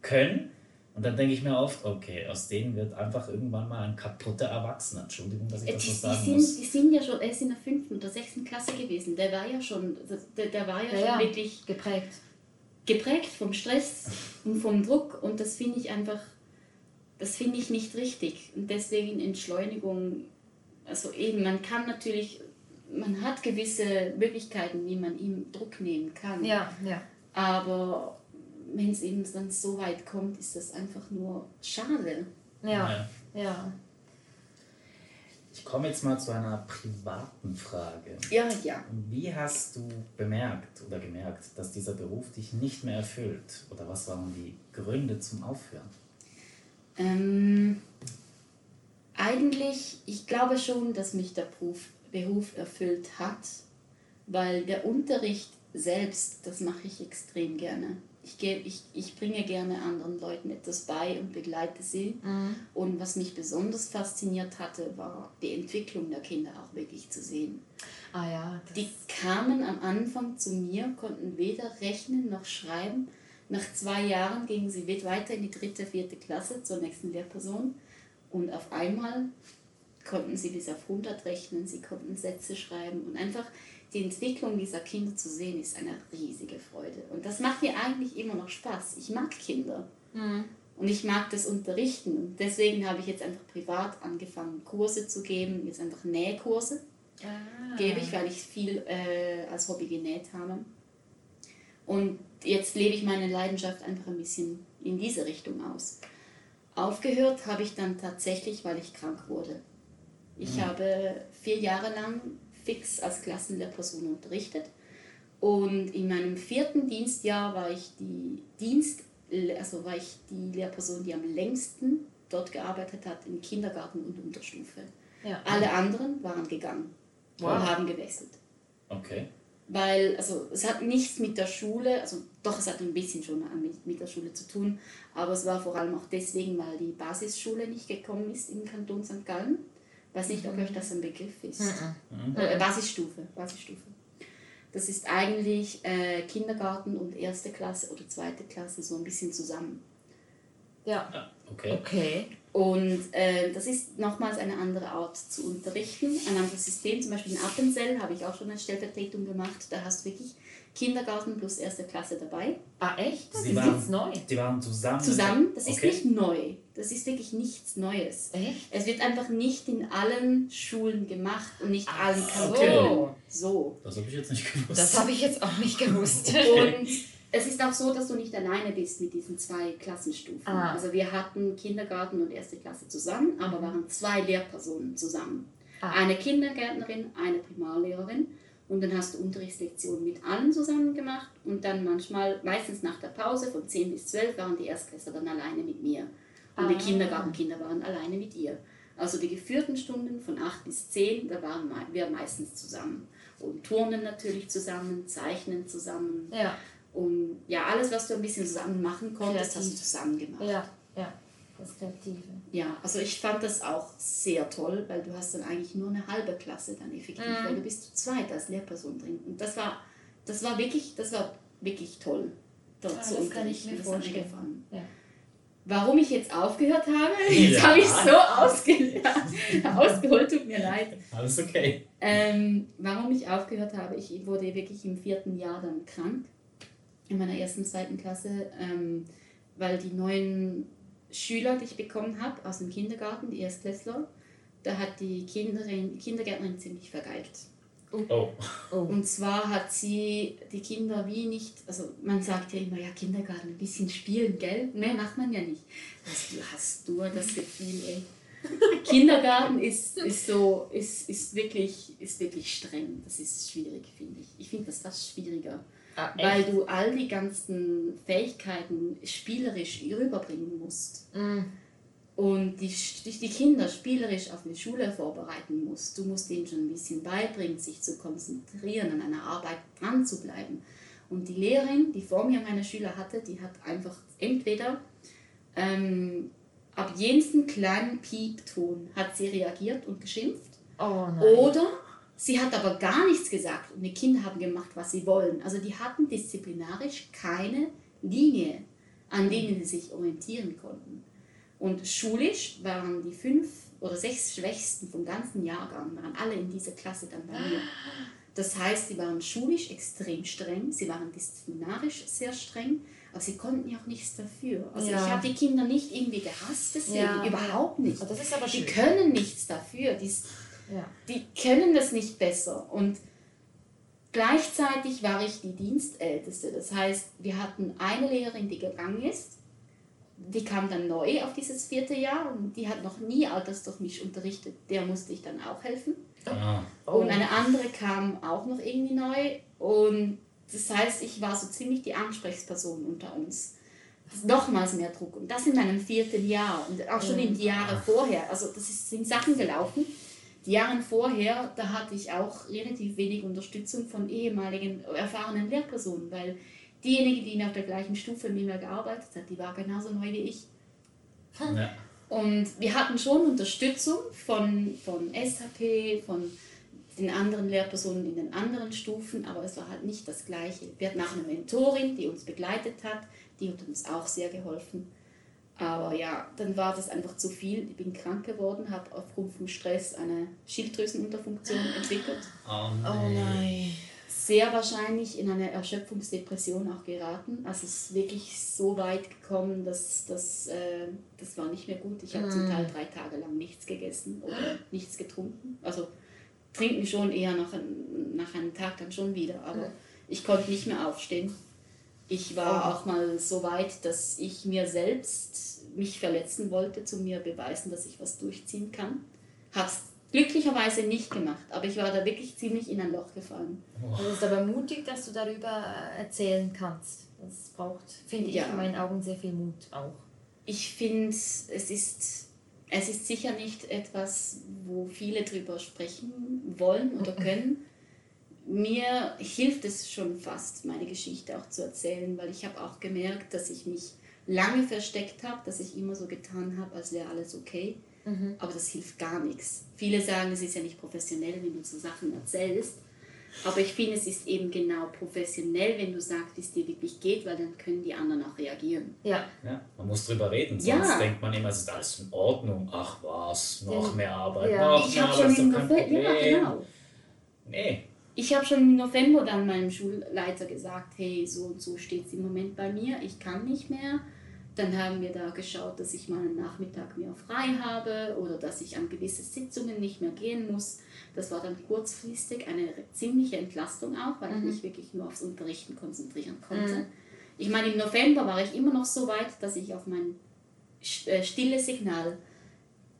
können und dann denke ich mir oft, okay, aus denen wird einfach irgendwann mal ein kaputter Erwachsener. Entschuldigung, dass ich das die, so sagen die muss. Sind, die sind ja schon, er ist in der fünften oder sechsten Klasse gewesen. Der war ja schon, der, der war ja, ja schon ja. wirklich geprägt. Geprägt vom Stress und vom Druck. Und das finde ich einfach, das finde ich nicht richtig. Und deswegen Entschleunigung, also eben, man kann natürlich, man hat gewisse Möglichkeiten, wie man ihm Druck nehmen kann. Ja, ja. Aber wenn es eben dann so weit kommt, ist das einfach nur schade. Ja, ja. ja. Ich komme jetzt mal zu einer privaten Frage. Ja, ja. Wie hast du bemerkt oder gemerkt, dass dieser Beruf dich nicht mehr erfüllt? Oder was waren die Gründe zum Aufhören? Ähm, eigentlich, ich glaube schon, dass mich der Beruf, Beruf erfüllt hat, weil der Unterricht selbst, das mache ich extrem gerne ich, gebe, ich, ich bringe gerne anderen Leuten etwas bei und begleite sie. Mhm. Und was mich besonders fasziniert hatte, war die Entwicklung der Kinder auch wirklich zu sehen. Ah ja, die kamen am Anfang zu mir, konnten weder rechnen noch schreiben. Nach zwei Jahren gingen sie weiter in die dritte, vierte Klasse zur nächsten Lehrperson. Und auf einmal konnten sie bis auf 100 rechnen, sie konnten Sätze schreiben und einfach die Entwicklung dieser Kinder zu sehen, ist eine riesige Freude. Und das macht mir eigentlich immer noch Spaß. Ich mag Kinder. Mhm. Und ich mag das Unterrichten. Und deswegen habe ich jetzt einfach privat angefangen, Kurse zu geben. Jetzt einfach Nähkurse ah. gebe ich, weil ich viel äh, als Hobby genäht habe. Und jetzt lebe ich meine Leidenschaft einfach ein bisschen in diese Richtung aus. Aufgehört habe ich dann tatsächlich, weil ich krank wurde. Ich mhm. habe vier Jahre lang fix als Klassenlehrperson unterrichtet. Und in meinem vierten Dienstjahr war ich die Dienst, also war ich die Lehrperson, die am längsten dort gearbeitet hat, im Kindergarten und Unterstufe. Ja. Alle anderen waren gegangen Wow. und haben gewechselt. Okay. Weil, also es hat nichts mit der Schule, also doch, es hat ein bisschen schon mit, mit der Schule zu tun, aber es war vor allem auch deswegen, weil die Basisschule nicht gekommen ist im Kanton St. Gallen. Weiß nicht, ob euch das ein Begriff ist. Äh, Basisstufe, Basisstufe. Das ist eigentlich äh, Kindergarten und erste Klasse oder zweite Klasse so ein bisschen zusammen. Ja. Okay. Okay. Und äh, das ist nochmals eine andere Art zu unterrichten, ein anderes System. Zum Beispiel in Appenzell habe ich auch schon eine Stellvertretung gemacht. Da hast du wirklich Kindergarten plus erste Klasse dabei. Ah, echt? Das Sie ist waren- jetzt neu. Die waren zusammen. Zusammen, das ist okay. nicht neu. Das ist wirklich nichts Neues. Echt? Es wird einfach nicht in allen Schulen gemacht und nicht Ach allen so. Kantonen. So. Das habe ich jetzt nicht gewusst. Das habe ich jetzt auch nicht gewusst. Und es ist auch so, dass du nicht alleine bist mit diesen zwei Klassenstufen. Ah. Also wir hatten Kindergarten und erste Klasse zusammen, aber waren zwei Lehrpersonen zusammen. Ah. Eine Kindergärtnerin, eine Primarlehrerin. Und dann hast du Unterrichtslektionen mit allen zusammen gemacht und dann manchmal, meistens nach der Pause von 10 bis 12, waren die Erstklässler dann alleine mit mir. Und die Ah. Kindergartenkinder waren alleine mit ihr. Also die geführten Stunden von 8 bis 10, da waren wir meistens zusammen. Und Turnen natürlich zusammen, Zeichnen zusammen. Ja, Und ja, alles, was du ein bisschen zusammen machen konntest, hast du Kreativ. zusammen gemacht. ja, ja. Das Kreative. Ja, also ich fand das auch sehr toll, weil du hast dann eigentlich nur eine halbe Klasse dann effektiv, Mhm. weil du bist zu zweit als Lehrperson drin. Und das war, das war wirklich, das war wirklich toll, dort Ah, zu das kann ich unterrichten. mir Das hat vorstellen. gefallen. Ja. Warum ich jetzt aufgehört habe, jetzt Ja. habe ich so ausge ausgeholt, tut mir leid. Alles okay. Ähm, warum ich aufgehört habe, ich wurde wirklich im vierten Jahr dann krank, in meiner ersten, zweiten Klasse, ähm, weil die neuen Schüler, die ich bekommen habe aus dem Kindergarten, die Erstklässler, da hat die Kinderin, Kindergärtnerin ziemlich vergeigt. Oh. Oh. Und zwar hat sie die Kinder wie nicht, also man sagt ja immer, ja Kindergarten, ein bisschen spielen, gell? Mehr macht man ja nicht. Hast du, hast du das Gefühl, ey? Kindergarten ist, ist so, ist, ist, wirklich, ist wirklich streng. Das ist schwierig, finde ich. Ich finde das fast schwieriger. Ah, Weil du all die ganzen Fähigkeiten spielerisch rüberbringen musst. Mm. Und die, die Kinder spielerisch auf die Schule vorbereiten musst. Du musst ihnen schon ein bisschen beibringen, sich zu konzentrieren, an einer Arbeit dran zu bleiben. Und die Lehrerin, die vor mir meine Schüler hatte, die hat einfach entweder ähm, ab jedem kleinen Piepton hat sie reagiert und geschimpft Oh oder sie hat aber gar nichts gesagt und die Kinder haben gemacht, was sie wollen. Also die hatten disziplinarisch keine Linie, an denen sie sich orientieren konnten. Und schulisch waren die fünf oder sechs Schwächsten vom ganzen Jahrgang, waren alle in dieser Klasse dann bei mir. Das heißt, sie waren schulisch extrem streng, sie waren disziplinarisch sehr streng, aber sie konnten ja auch nichts dafür. Also Ja. ich habe die Kinder nicht irgendwie gehasst deswegen, Ja. überhaupt nicht. Die können nichts dafür. Die, Ja. die können das nicht besser. Und gleichzeitig war ich die Dienstälteste. Das heißt, wir hatten eine Lehrerin, die gegangen ist. Die kam dann neu auf dieses vierte Jahr und die hat noch nie altersdurchmisch unterrichtet. Der musste ich dann auch helfen. Ah. Oh. Und eine andere kam auch noch irgendwie neu. Und das heißt, ich war so ziemlich die Ansprechperson unter uns. Nochmals mehr Druck. Und das in meinem vierten Jahr und auch schon in die Jahre vorher. Also das ist, sind Sachen gelaufen. Die Jahre vorher, da hatte ich auch relativ wenig Unterstützung von ehemaligen, erfahrenen Lehrpersonen, weil diejenige, die auf der gleichen Stufe mit mir gearbeitet hat, die war genauso neu wie ich. Ja. Und wir hatten schon Unterstützung von, von SAP, von den anderen Lehrpersonen in den anderen Stufen, aber es war halt nicht das Gleiche. Wir hatten auch eine Mentorin, die uns begleitet hat, die hat uns auch sehr geholfen. Aber ja, dann war das einfach zu viel. Ich bin krank geworden, habe aufgrund vom Stress eine Schilddrüsenunterfunktion entwickelt. Oh Oh nein. nein. Sehr wahrscheinlich in eine Erschöpfungsdepression auch geraten. Also es ist wirklich so weit gekommen, dass das, äh, das war nicht mehr gut. Ich habe zum Teil drei Tage lang nichts gegessen oder nichts getrunken. Also trinken schon eher nach, nach einem Tag dann schon wieder, aber ich konnte nicht mehr aufstehen. Ich war auch mal so weit, dass ich mir selbst mich verletzen wollte, zu mir beweisen, dass ich was durchziehen kann. Hab's glücklicherweise nicht gemacht, aber ich war da wirklich ziemlich in ein Loch gefallen. Das ist aber mutig, dass du darüber äh, erzählen kannst. Das braucht, finde Ja. ich, in meinen Augen sehr viel Mut auch. Ich finde, es ist es ist sicher nicht etwas, wo viele drüber sprechen wollen oder können. Mir hilft es schon fast, meine Geschichte auch zu erzählen, weil ich habe auch gemerkt, dass ich mich lange versteckt habe, dass ich immer so getan habe, als wäre alles okay. Mhm. Aber das hilft gar nichts. Viele sagen, es ist ja nicht professionell, wenn du so Sachen erzählst. Aber ich finde, es ist eben genau professionell, wenn du sagst, wie es dir wirklich geht, weil dann können die anderen auch reagieren. Ja. ja man muss drüber reden, sonst ja. denkt man immer, es ist alles in Ordnung. Ach was, noch mehr Arbeit, ja. noch ich mehr Arbeit, schon im November, ja, genau. Nee. Ich habe schon im November dann meinem Schulleiter gesagt, hey, so und so steht es im Moment bei mir, ich kann nicht mehr. Dann haben wir da geschaut, dass ich mal einen Nachmittag mehr frei habe oder dass ich an gewisse Sitzungen nicht mehr gehen muss. Das war dann kurzfristig eine ziemliche Entlastung auch, weil mhm. ich mich wirklich nur aufs Unterrichten konzentrieren konnte. Mhm. Ich meine, im November war ich immer noch so weit, dass ich auf mein äh, stilles Signal,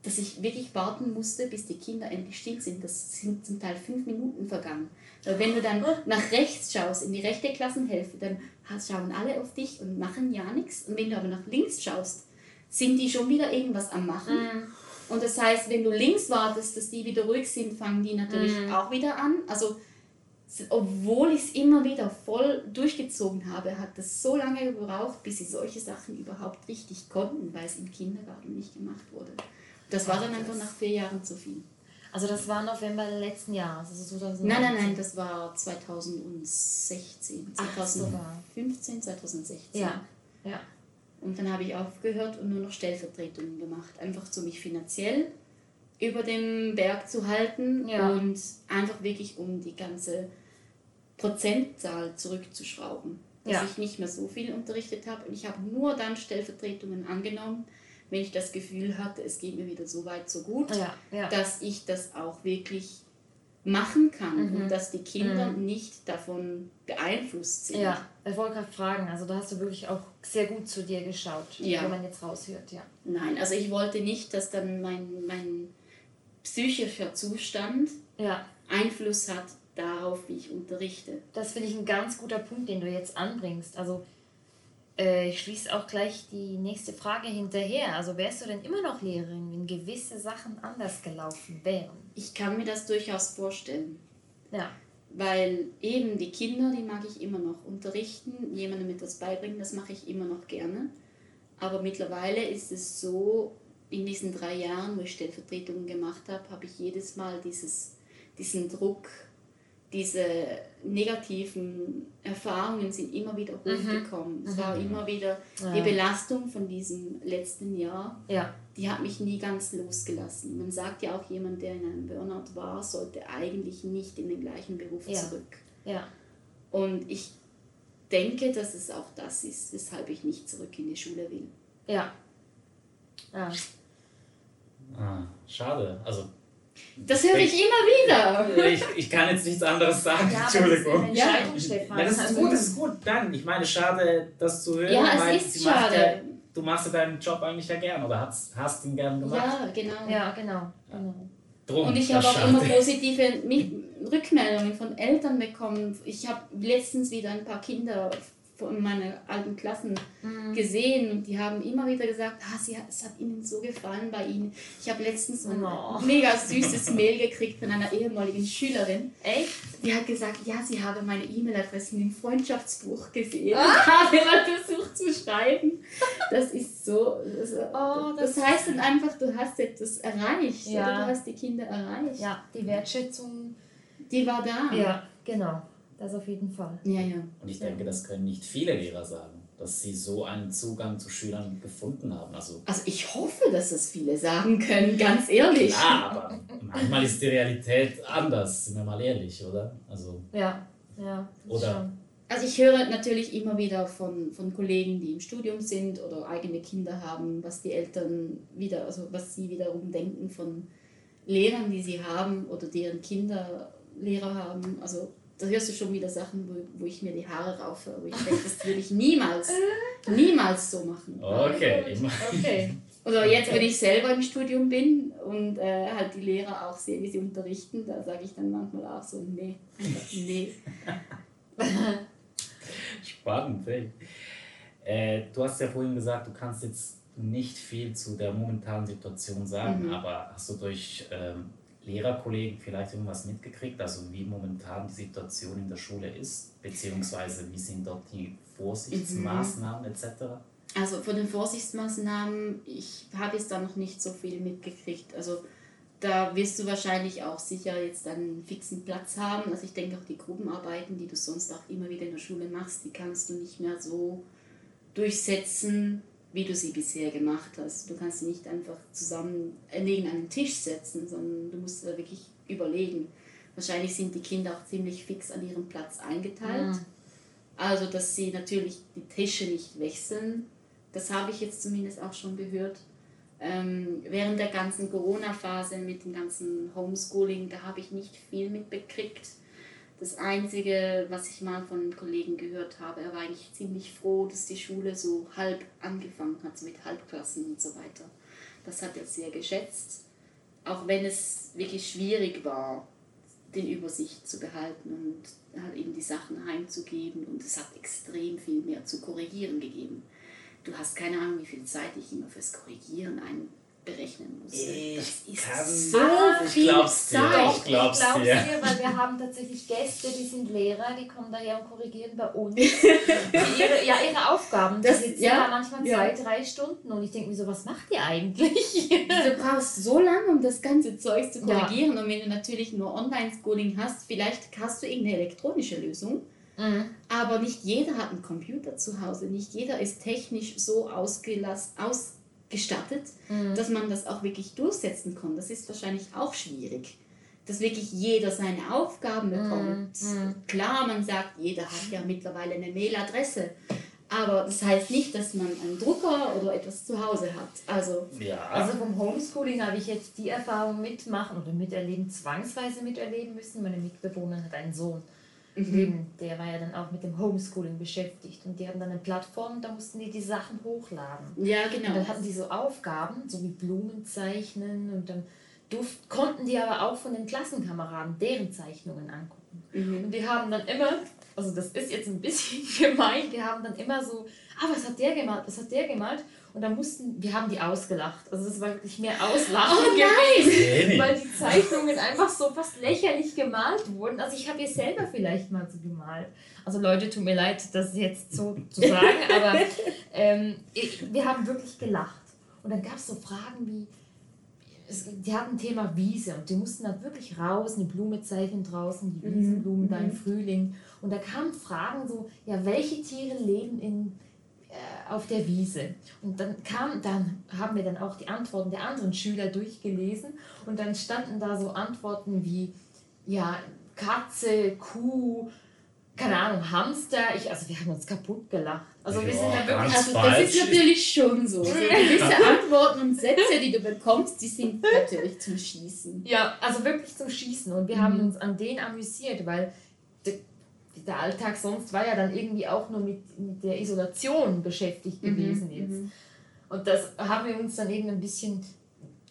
dass ich wirklich warten musste, bis die Kinder endlich still sind. Das sind zum Teil fünf Minuten vergangen. Weil wenn du dann nach rechts schaust, in die rechte Klassenhälfte, dann schauen alle auf dich und machen ja nichts. Und wenn du aber nach links schaust, sind die schon wieder irgendwas am Machen. Mhm. Und das heißt, wenn du links wartest, dass die wieder ruhig sind, fangen die natürlich mhm. auch wieder an. Also, obwohl ich es immer wieder voll durchgezogen habe, hat das so lange gebraucht, bis sie solche Sachen überhaupt richtig konnten, weil es im Kindergarten nicht gemacht wurde. Das war dann einfach nach vier Jahren zu viel. Also das war November letzten Jahres, also 2019. Nein, nein, nein, das war 2016, 2015, 2016. Ja, ja. Und dann habe ich aufgehört und nur noch Stellvertretungen gemacht, einfach so mich finanziell über dem Berg zu halten ja. und einfach wirklich um die ganze Prozentzahl zurückzuschrauben. Dass ja. ich nicht mehr so viel unterrichtet habe und ich habe nur dann Stellvertretungen angenommen, wenn ich das Gefühl hatte, es geht mir wieder so weit, so gut, ja, ja. dass ich das auch wirklich machen kann mhm. und dass die Kinder mhm. nicht davon beeinflusst sind. Ja, ich wollte gerade fragen, also da hast du wirklich auch sehr gut zu dir geschaut, ja. wenn man jetzt raushört, ja. Nein, also ich wollte nicht, dass dann mein, mein psychischer Zustand ja. Einfluss hat darauf, wie ich unterrichte. Das finde ich ein ganz guter Punkt, den du jetzt anbringst. Also äh, ich schließe auch gleich die nächste Frage hinterher. Also wärst du denn immer noch Lehrerin, wenn gewisse Sachen anders gelaufen wären? Ich kann mir das durchaus vorstellen. Ja. Weil eben die Kinder, die mag ich immer noch unterrichten, jemandem etwas beibringen, das mache ich immer noch gerne. Aber mittlerweile ist es so, in diesen drei Jahren, wo ich Stellvertretungen gemacht habe, habe ich jedes Mal dieses, diesen Druck, diese negativen Erfahrungen sind immer wieder mhm. hochgekommen. Mhm. Es war immer wieder ja. die Belastung von diesem letzten Jahr, ja. die hat mich nie ganz losgelassen. Man sagt ja auch, jemand, der in einem Burnout war, sollte eigentlich nicht in den gleichen Beruf ja. zurück. Ja. Und ich denke, dass es auch das ist, weshalb ich nicht zurück in die Schule will. Ja. ja. Ah, schade. Also das höre ich, ich immer wieder. Ich, ich kann jetzt nichts anderes sagen, ja, Entschuldigung. Das ist ja, das ist gut, das ist gut. Nein, ich meine, schade, das zu hören. Ja, es ist schade. Ja, du machst ja deinen Job eigentlich ja gern oder hast, hast ihn gern gemacht. Ja, genau. Ja, genau. genau. Drum, und ich habe auch schade. immer positive Rückmeldungen von Eltern bekommen. Ich habe letztens wieder ein paar Kinder von meinen alten Klassen mhm. gesehen und die haben immer wieder gesagt, ah, sie, es hat ihnen so gefallen bei ihnen. Ich habe letztens ein oh. mega süßes Mail gekriegt von einer ehemaligen Schülerin. Echt? Die hat gesagt, ja, sie habe meine E-Mail-Adressen im Freundschaftsbuch gesehen ah. und habe immer versucht zu schreiben. Das ist so. Das, oh, das, das heißt dann einfach, du hast etwas erreicht ja. oder du hast die Kinder erreicht. Ja, die Wertschätzung. Die war da. Ja, genau. Das auf jeden Fall. Ja, ja. Und ich denke, das können nicht viele Lehrer sagen, dass sie so einen Zugang zu Schülern gefunden haben. Also, also ich hoffe, dass das viele sagen können, ganz ehrlich. Ja, aber manchmal ist die Realität anders, sind wir mal ehrlich, oder? Also, ja, ja. Oder? Schon. Also ich höre natürlich immer wieder von, von Kollegen, die im Studium sind oder eigene Kinder haben, was die Eltern wieder, also was sie wiederum denken von Lehrern, die sie haben oder deren Kinder Lehrer haben. Also da hörst du schon wieder Sachen, wo, wo ich mir die Haare raufe. Aber ich denke, das würde ich niemals, niemals so machen. Okay. okay. Oder jetzt, wenn ich selber im Studium bin und äh, halt die Lehrer auch sehe, wie sie unterrichten, da sage ich dann manchmal auch so, nee, nee. Spannend, ey. Äh, du hast ja vorhin gesagt, du kannst jetzt nicht viel zu der momentanen Situation sagen, Mhm. aber hast du durch ähm, Lehrerkollegen vielleicht irgendwas mitgekriegt, also wie momentan die Situation in der Schule ist, beziehungsweise wie sind dort die Vorsichtsmaßnahmen etc.? Also von den Vorsichtsmaßnahmen, ich habe jetzt da noch nicht so viel mitgekriegt. Also da wirst du wahrscheinlich auch sicher jetzt einen fixen Platz haben. Also ich denke auch die Gruppenarbeiten, die du sonst auch immer wieder in der Schule machst, die kannst du nicht mehr so durchsetzen, wie du sie bisher gemacht hast. Du kannst sie nicht einfach zusammen neben einen Tisch setzen, sondern du musst da wirklich überlegen. Wahrscheinlich sind die Kinder auch ziemlich fix an ihrem Platz eingeteilt. Also, dass sie natürlich die Tische nicht wechseln. Das habe ich jetzt zumindest auch schon gehört. Ähm, während der ganzen Corona-Phase mit dem ganzen Homeschooling, da habe ich nicht viel mitbekriegt. Das Einzige, was ich mal von Kollegen gehört habe, er war eigentlich ziemlich froh, dass die Schule so halb angefangen hat, so mit Halbklassen und so weiter. Das hat er sehr geschätzt. Auch wenn es wirklich schwierig war, den Übersicht zu behalten und halt eben die Sachen heimzugeben. Und es hat extrem viel mehr zu korrigieren gegeben. Du hast keine Ahnung, wie viel Zeit ich immer fürs Korrigieren einberechnen muss. das ist so ich viel glaub's dir. Zeit. Ich glaub's glaub's dir. dir, weil wir haben tatsächlich Gäste, die sind Lehrer, die kommen daher und korrigieren bei uns ihre, ja, ihre Aufgaben. Das- sitzen ja, da manchmal ja. zwei, drei Stunden und ich denke mir so, was macht ihr eigentlich? Du brauchst so lange, um das ganze Zeug zu Ja. korrigieren. Und wenn du natürlich nur Online-Schooling hast, vielleicht hast du irgendeine elektronische Lösung. Mhm. Aber nicht jeder hat einen Computer zu Hause. Nicht jeder ist technisch so ausgelass, ausgestattet, Mhm. dass man das auch wirklich durchsetzen kann. Das ist wahrscheinlich auch schwierig. Dass wirklich jeder seine Aufgaben bekommt. Mhm. Klar, man sagt, jeder hat ja mittlerweile eine Mailadresse. Aber das heißt nicht, dass man einen Drucker oder etwas zu Hause hat. Also, Ja, Also vom Homeschooling habe ich jetzt die Erfahrung mitmachen oder miterleben, zwangsweise miterleben müssen. Meine Mitbewohnerin hat einen Sohn, eben, der war ja dann auch mit dem Homeschooling beschäftigt. Und die hatten dann eine Plattform, da mussten die die Sachen hochladen. ja, Und genau. dann hatten die so Aufgaben, so wie Blumen zeichnen und dann durft, konnten die aber auch von den Klassenkameraden deren Zeichnungen angucken. Mhm. Und die haben dann immer, also das ist jetzt ein bisschen gemein, die haben dann immer so, ah, was hat der gemalt, was hat der gemalt? Und dann mussten, wir haben die ausgelacht. Also das war wirklich mehr Auslachen Oh gewesen, weil die Zeichnungen einfach so fast lächerlich gemalt wurden. Also ich habe ihr selber vielleicht mal so gemalt. Also Leute, tut mir leid, das jetzt so zu sagen, aber ähm, ich, wir haben wirklich gelacht. Und dann gab es so Fragen wie, es, die hatten ein Thema Wiese und die mussten da wirklich raus, eine Blume zeichnen draußen, die Wiesenblumen da im Frühling. Und da kamen Fragen so, ja, welche Tiere leben in, auf der Wiese? Und dann kam, dann haben wir dann auch die Antworten der anderen Schüler durchgelesen und dann standen da so Antworten wie, ja, Katze, Kuh, keine Ahnung, Hamster. Ich, also wir haben uns kaputt gelacht. Also wir sind da wirklich... Also das ist natürlich schon so. so gewisse Antworten und Sätze, die du bekommst, die sind natürlich zum Schießen. Ja, also wirklich zum Schießen. Und wir haben uns an denen amüsiert, weil der Alltag sonst war ja dann irgendwie auch nur mit, mit der Isolation beschäftigt gewesen jetzt. Und das haben wir uns dann eben ein bisschen,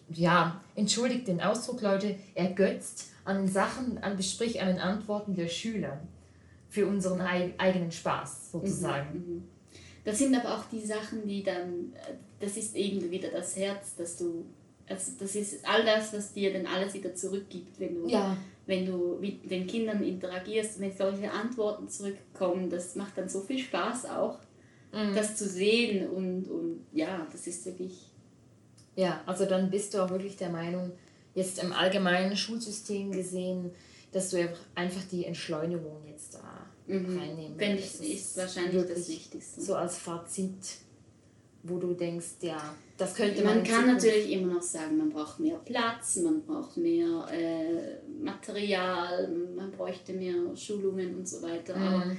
ja, entschuldigt den Ausdruck, Leute, ergötzt an den Sachen, an, sprich an den Antworten der Schüler für unseren ei eigenen Spaß sozusagen. Mhm. Das sind aber auch die Sachen, die dann, das ist eben wieder das Herz, dass du, also das ist all das, was dir dann alles wieder zurückgibt, wenn du, Ja, wenn du mit den Kindern interagierst, wenn solche Antworten zurückkommen, das macht dann so viel Spaß auch, Mhm. das zu sehen und, und ja, das ist wirklich, Ja, also dann bist du auch wirklich der Meinung, jetzt im allgemeinen Schulsystem gesehen, dass du einfach- die Entschleunigung jetzt da mhm, reinnehmen würdest. ich, Das ist wahrscheinlich das Wichtigste. So als Fazit, wo du denkst, ja, das könnte man. Man kann natürlich immer noch sagen, man braucht mehr Platz, man braucht mehr äh, Material, man bräuchte mehr Schulungen und so weiter. Aber Mhm.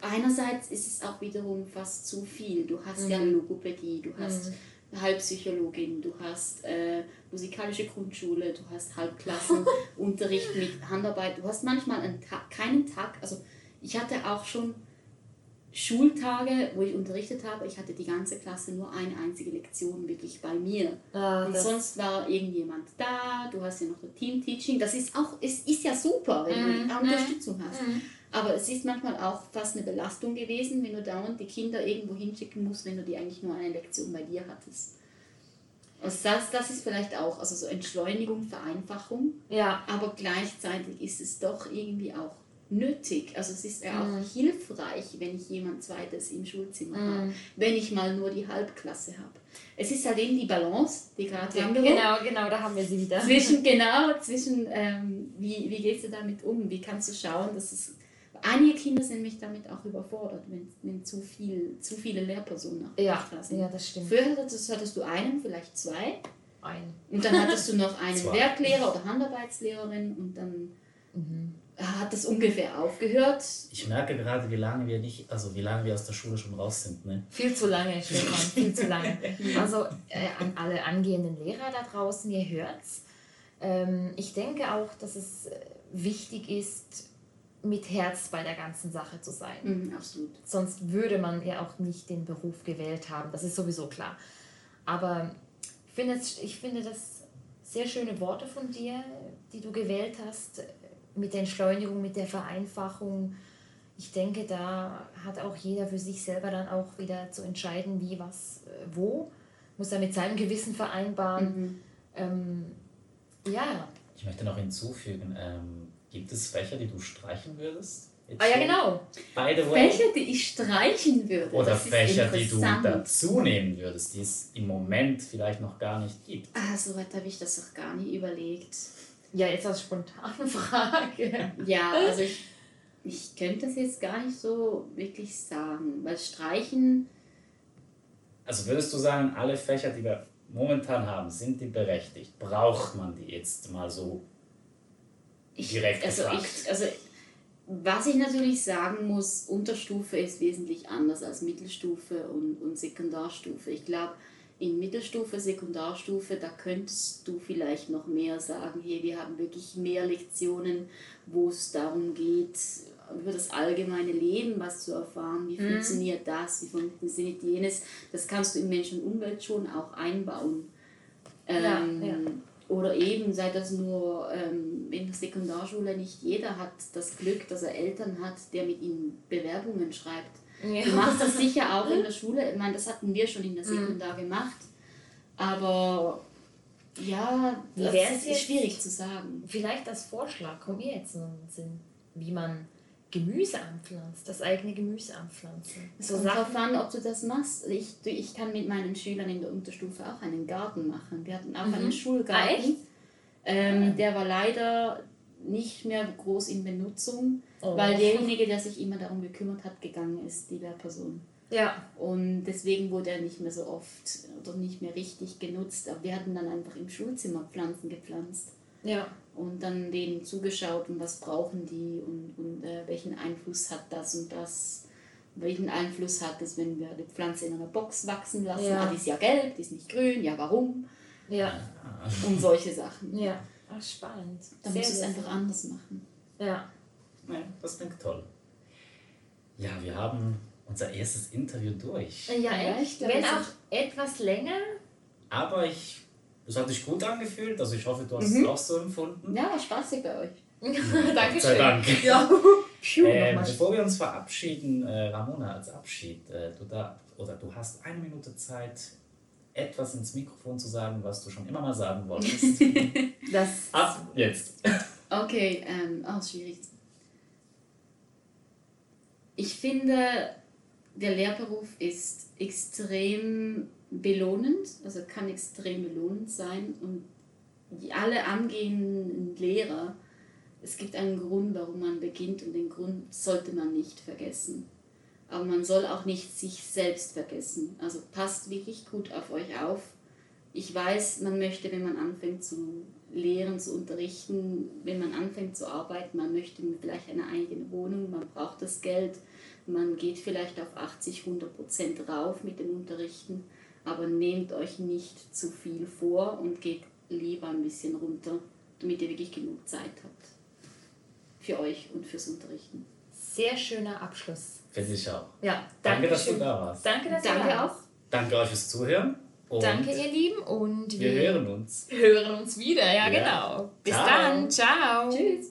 einerseits ist es auch wiederum fast zu viel. Du hast ja Mhm. Logopädie, du hast Halbpsychologin, du hast äh, musikalische Grundschule, du hast Halbklassenunterricht mit Handarbeit. Du hast manchmal einen Tag, keinen Tag, also ich hatte auch schon Schultage, wo ich unterrichtet habe, ich hatte die ganze Klasse nur eine einzige Lektion wirklich bei mir. Ah, Und das, sonst war irgendjemand da, du hast ja noch ein Team-Teaching. Das ist auch, es ist ja super, wenn Mhm, du Unterstützung hast. Aber es ist manchmal auch fast eine Belastung gewesen, wenn du dauernd die Kinder irgendwo hinschicken musst, wenn du die eigentlich nur eine Lektion bei dir hattest. Also das, das ist vielleicht auch, also so Entschleunigung, Vereinfachung, Ja. aber gleichzeitig ist es doch irgendwie auch nötig. Also es ist ja auch Mhm. hilfreich, wenn ich jemand Zweites im Schulzimmer Mhm. habe, wenn ich mal nur die Halbklasse habe. Es ist halt eben die Balance, die gerade Sandro, Genau, genau, da haben wir sie wieder. zwischen, genau, zwischen, ähm, wie, wie gehst du damit um? Wie kannst du schauen, dass es, einige Kinder sind mich damit auch überfordert, wenn, wenn zu, viel, zu viele Lehrpersonen auch Ja, da sind. ja, das stimmt. Früher hattest, hattest du einen, vielleicht zwei, Ein. und dann hattest du noch einen. Werklehrer oder Handarbeitslehrerin und dann Mhm. Hat das ungefähr aufgehört. Ich merke gerade, wie lange wir nicht, also wie lange wir aus der Schule schon raus sind. Ne? Viel zu lange, Stefan, viel zu lange. Also äh, an alle angehenden Lehrer da draußen, ihr hört's. Ähm, ich denke auch, dass es äh, wichtig ist, mit Herz bei der ganzen Sache zu sein. Mhm, absolut. Sonst würde man ja auch nicht den Beruf gewählt haben. Das ist sowieso klar. Aber ich finde, es- ich finde das sehr schöne Worte von dir, die du gewählt hast, mit der Entschleunigung, mit der Vereinfachung. Ich denke, da hat auch jeder für sich selber dann auch wieder zu entscheiden, wie, was, äh, wo. Muss er mit seinem Gewissen vereinbaren. Mhm. Ähm, ja. Ich möchte noch hinzufügen, ähm, gibt es Fächer, die du streichen würdest? Jetzt Ah ja, genau. By the way. Fächer, die ich streichen würde. Oder das ist Fächer, die du dazu nehmen würdest, die es im Moment vielleicht noch gar nicht gibt. Ah, so weit habe ich das noch gar nie überlegt. Ja, jetzt als spontane Frage. Ja, also ich, ich könnte das jetzt gar nicht so wirklich sagen, weil Streichen, Also würdest du sagen, alle Fächer, die wir momentan haben, sind die berechtigt? Braucht man die jetzt mal so? ich, Direkt also gefragt. ich, also was ich natürlich sagen muss, Unterstufe ist wesentlich anders als Mittelstufe und, und Sekundarstufe. Ich glaube, in Mittelstufe, Sekundarstufe, da könntest du vielleicht noch mehr sagen, hey, wir haben wirklich mehr Lektionen, wo es darum geht, über das allgemeine Leben was zu erfahren, wie funktioniert das, wie funktioniert jenes. Das kannst du in Mensch und Umwelt schon auch einbauen. Ja, Ähm, ja. Oder eben, sei das nur ähm, in der Sekundarschule, nicht jeder hat das Glück, dass er Eltern hat, der mit ihnen Bewerbungen schreibt. Ja. Du machst das sicher auch in der Schule. Ich meine, das hatten wir schon in der Sekundar gemacht. Aber ja, Wie das ist jetzt? schwierig zu sagen. Vielleicht als Vorschlag, kommt mir jetzt noch in den Sinn, wie man Gemüse anpflanzt, das eigene Gemüse anpflanzen. Es So kommt darauf an, ob du das machst. Ich, ich kann mit meinen Schülern in der Unterstufe auch einen Garten machen. Wir hatten auch Mhm. einen Ah, Schulgarten. echt? Ähm, Der war leider nicht mehr groß in Benutzung, Oh. weil derjenige, der sich immer darum gekümmert hat, gegangen ist, die Lehrperson. Ja, Und deswegen wurde er nicht mehr so oft oder nicht mehr richtig genutzt. Aber wir hatten dann einfach im Schulzimmer Pflanzen gepflanzt ja. und dann denen zugeschaut und was brauchen die und, und äh, welchen Einfluss hat das und das. Welchen Einfluss hat es, wenn wir die Pflanze in einer Box wachsen lassen? Ja. Ah, die ist ja gelb, die ist nicht grün, ja warum? Ja, Und solche Sachen. ja. Ach, spannend. Da Sehr, muss es sehr einfach anders machen. Ja. Ja, das klingt toll. Ja, wir haben unser erstes Interview durch. Ja, Ja, echt. Wenn auch etwas länger. Aber ich, es hat sich gut angefühlt, also ich hoffe, du hast Mhm. es auch so empfunden. Ja, war spaßig bei euch. Dankeschön. sei Dank. Ja. Phew, Ähm, bevor wir uns verabschieden, äh, Ramona, als Abschied, äh, du, da, oder du hast eine Minute Zeit, etwas ins Mikrofon zu sagen, was du schon immer mal sagen wolltest. Das, Ab jetzt. Okay, ähm, oh, schwierig. Ich finde, der Lehrberuf ist extrem belohnend, also kann extrem belohnend sein und alle angehenden Lehrer, es gibt einen Grund, warum man beginnt und den Grund sollte man nicht vergessen. Aber man soll auch nicht sich selbst vergessen. Also passt wirklich gut auf euch auf. Ich weiß, man möchte, wenn man anfängt zu lehren, zu unterrichten, wenn man anfängt zu arbeiten, man möchte vielleicht eine eigene Wohnung, man braucht das Geld, man geht vielleicht auf 80, 100 Prozent rauf mit dem Unterrichten, aber nehmt euch nicht zu viel vor und geht lieber ein bisschen runter, damit ihr wirklich genug Zeit habt. Für euch und fürs Unterrichten. sehr schöner Abschluss. Finde ich auch. Ja, Danke, dass du da warst. Danke, dass Danke du da auch. warst. Danke euch fürs Zuhören. Und Danke, ihr Lieben. Und wir hören uns. hören uns wieder. Ja, Ja. genau. Bis Ciao. dann. Ciao. Tschüss!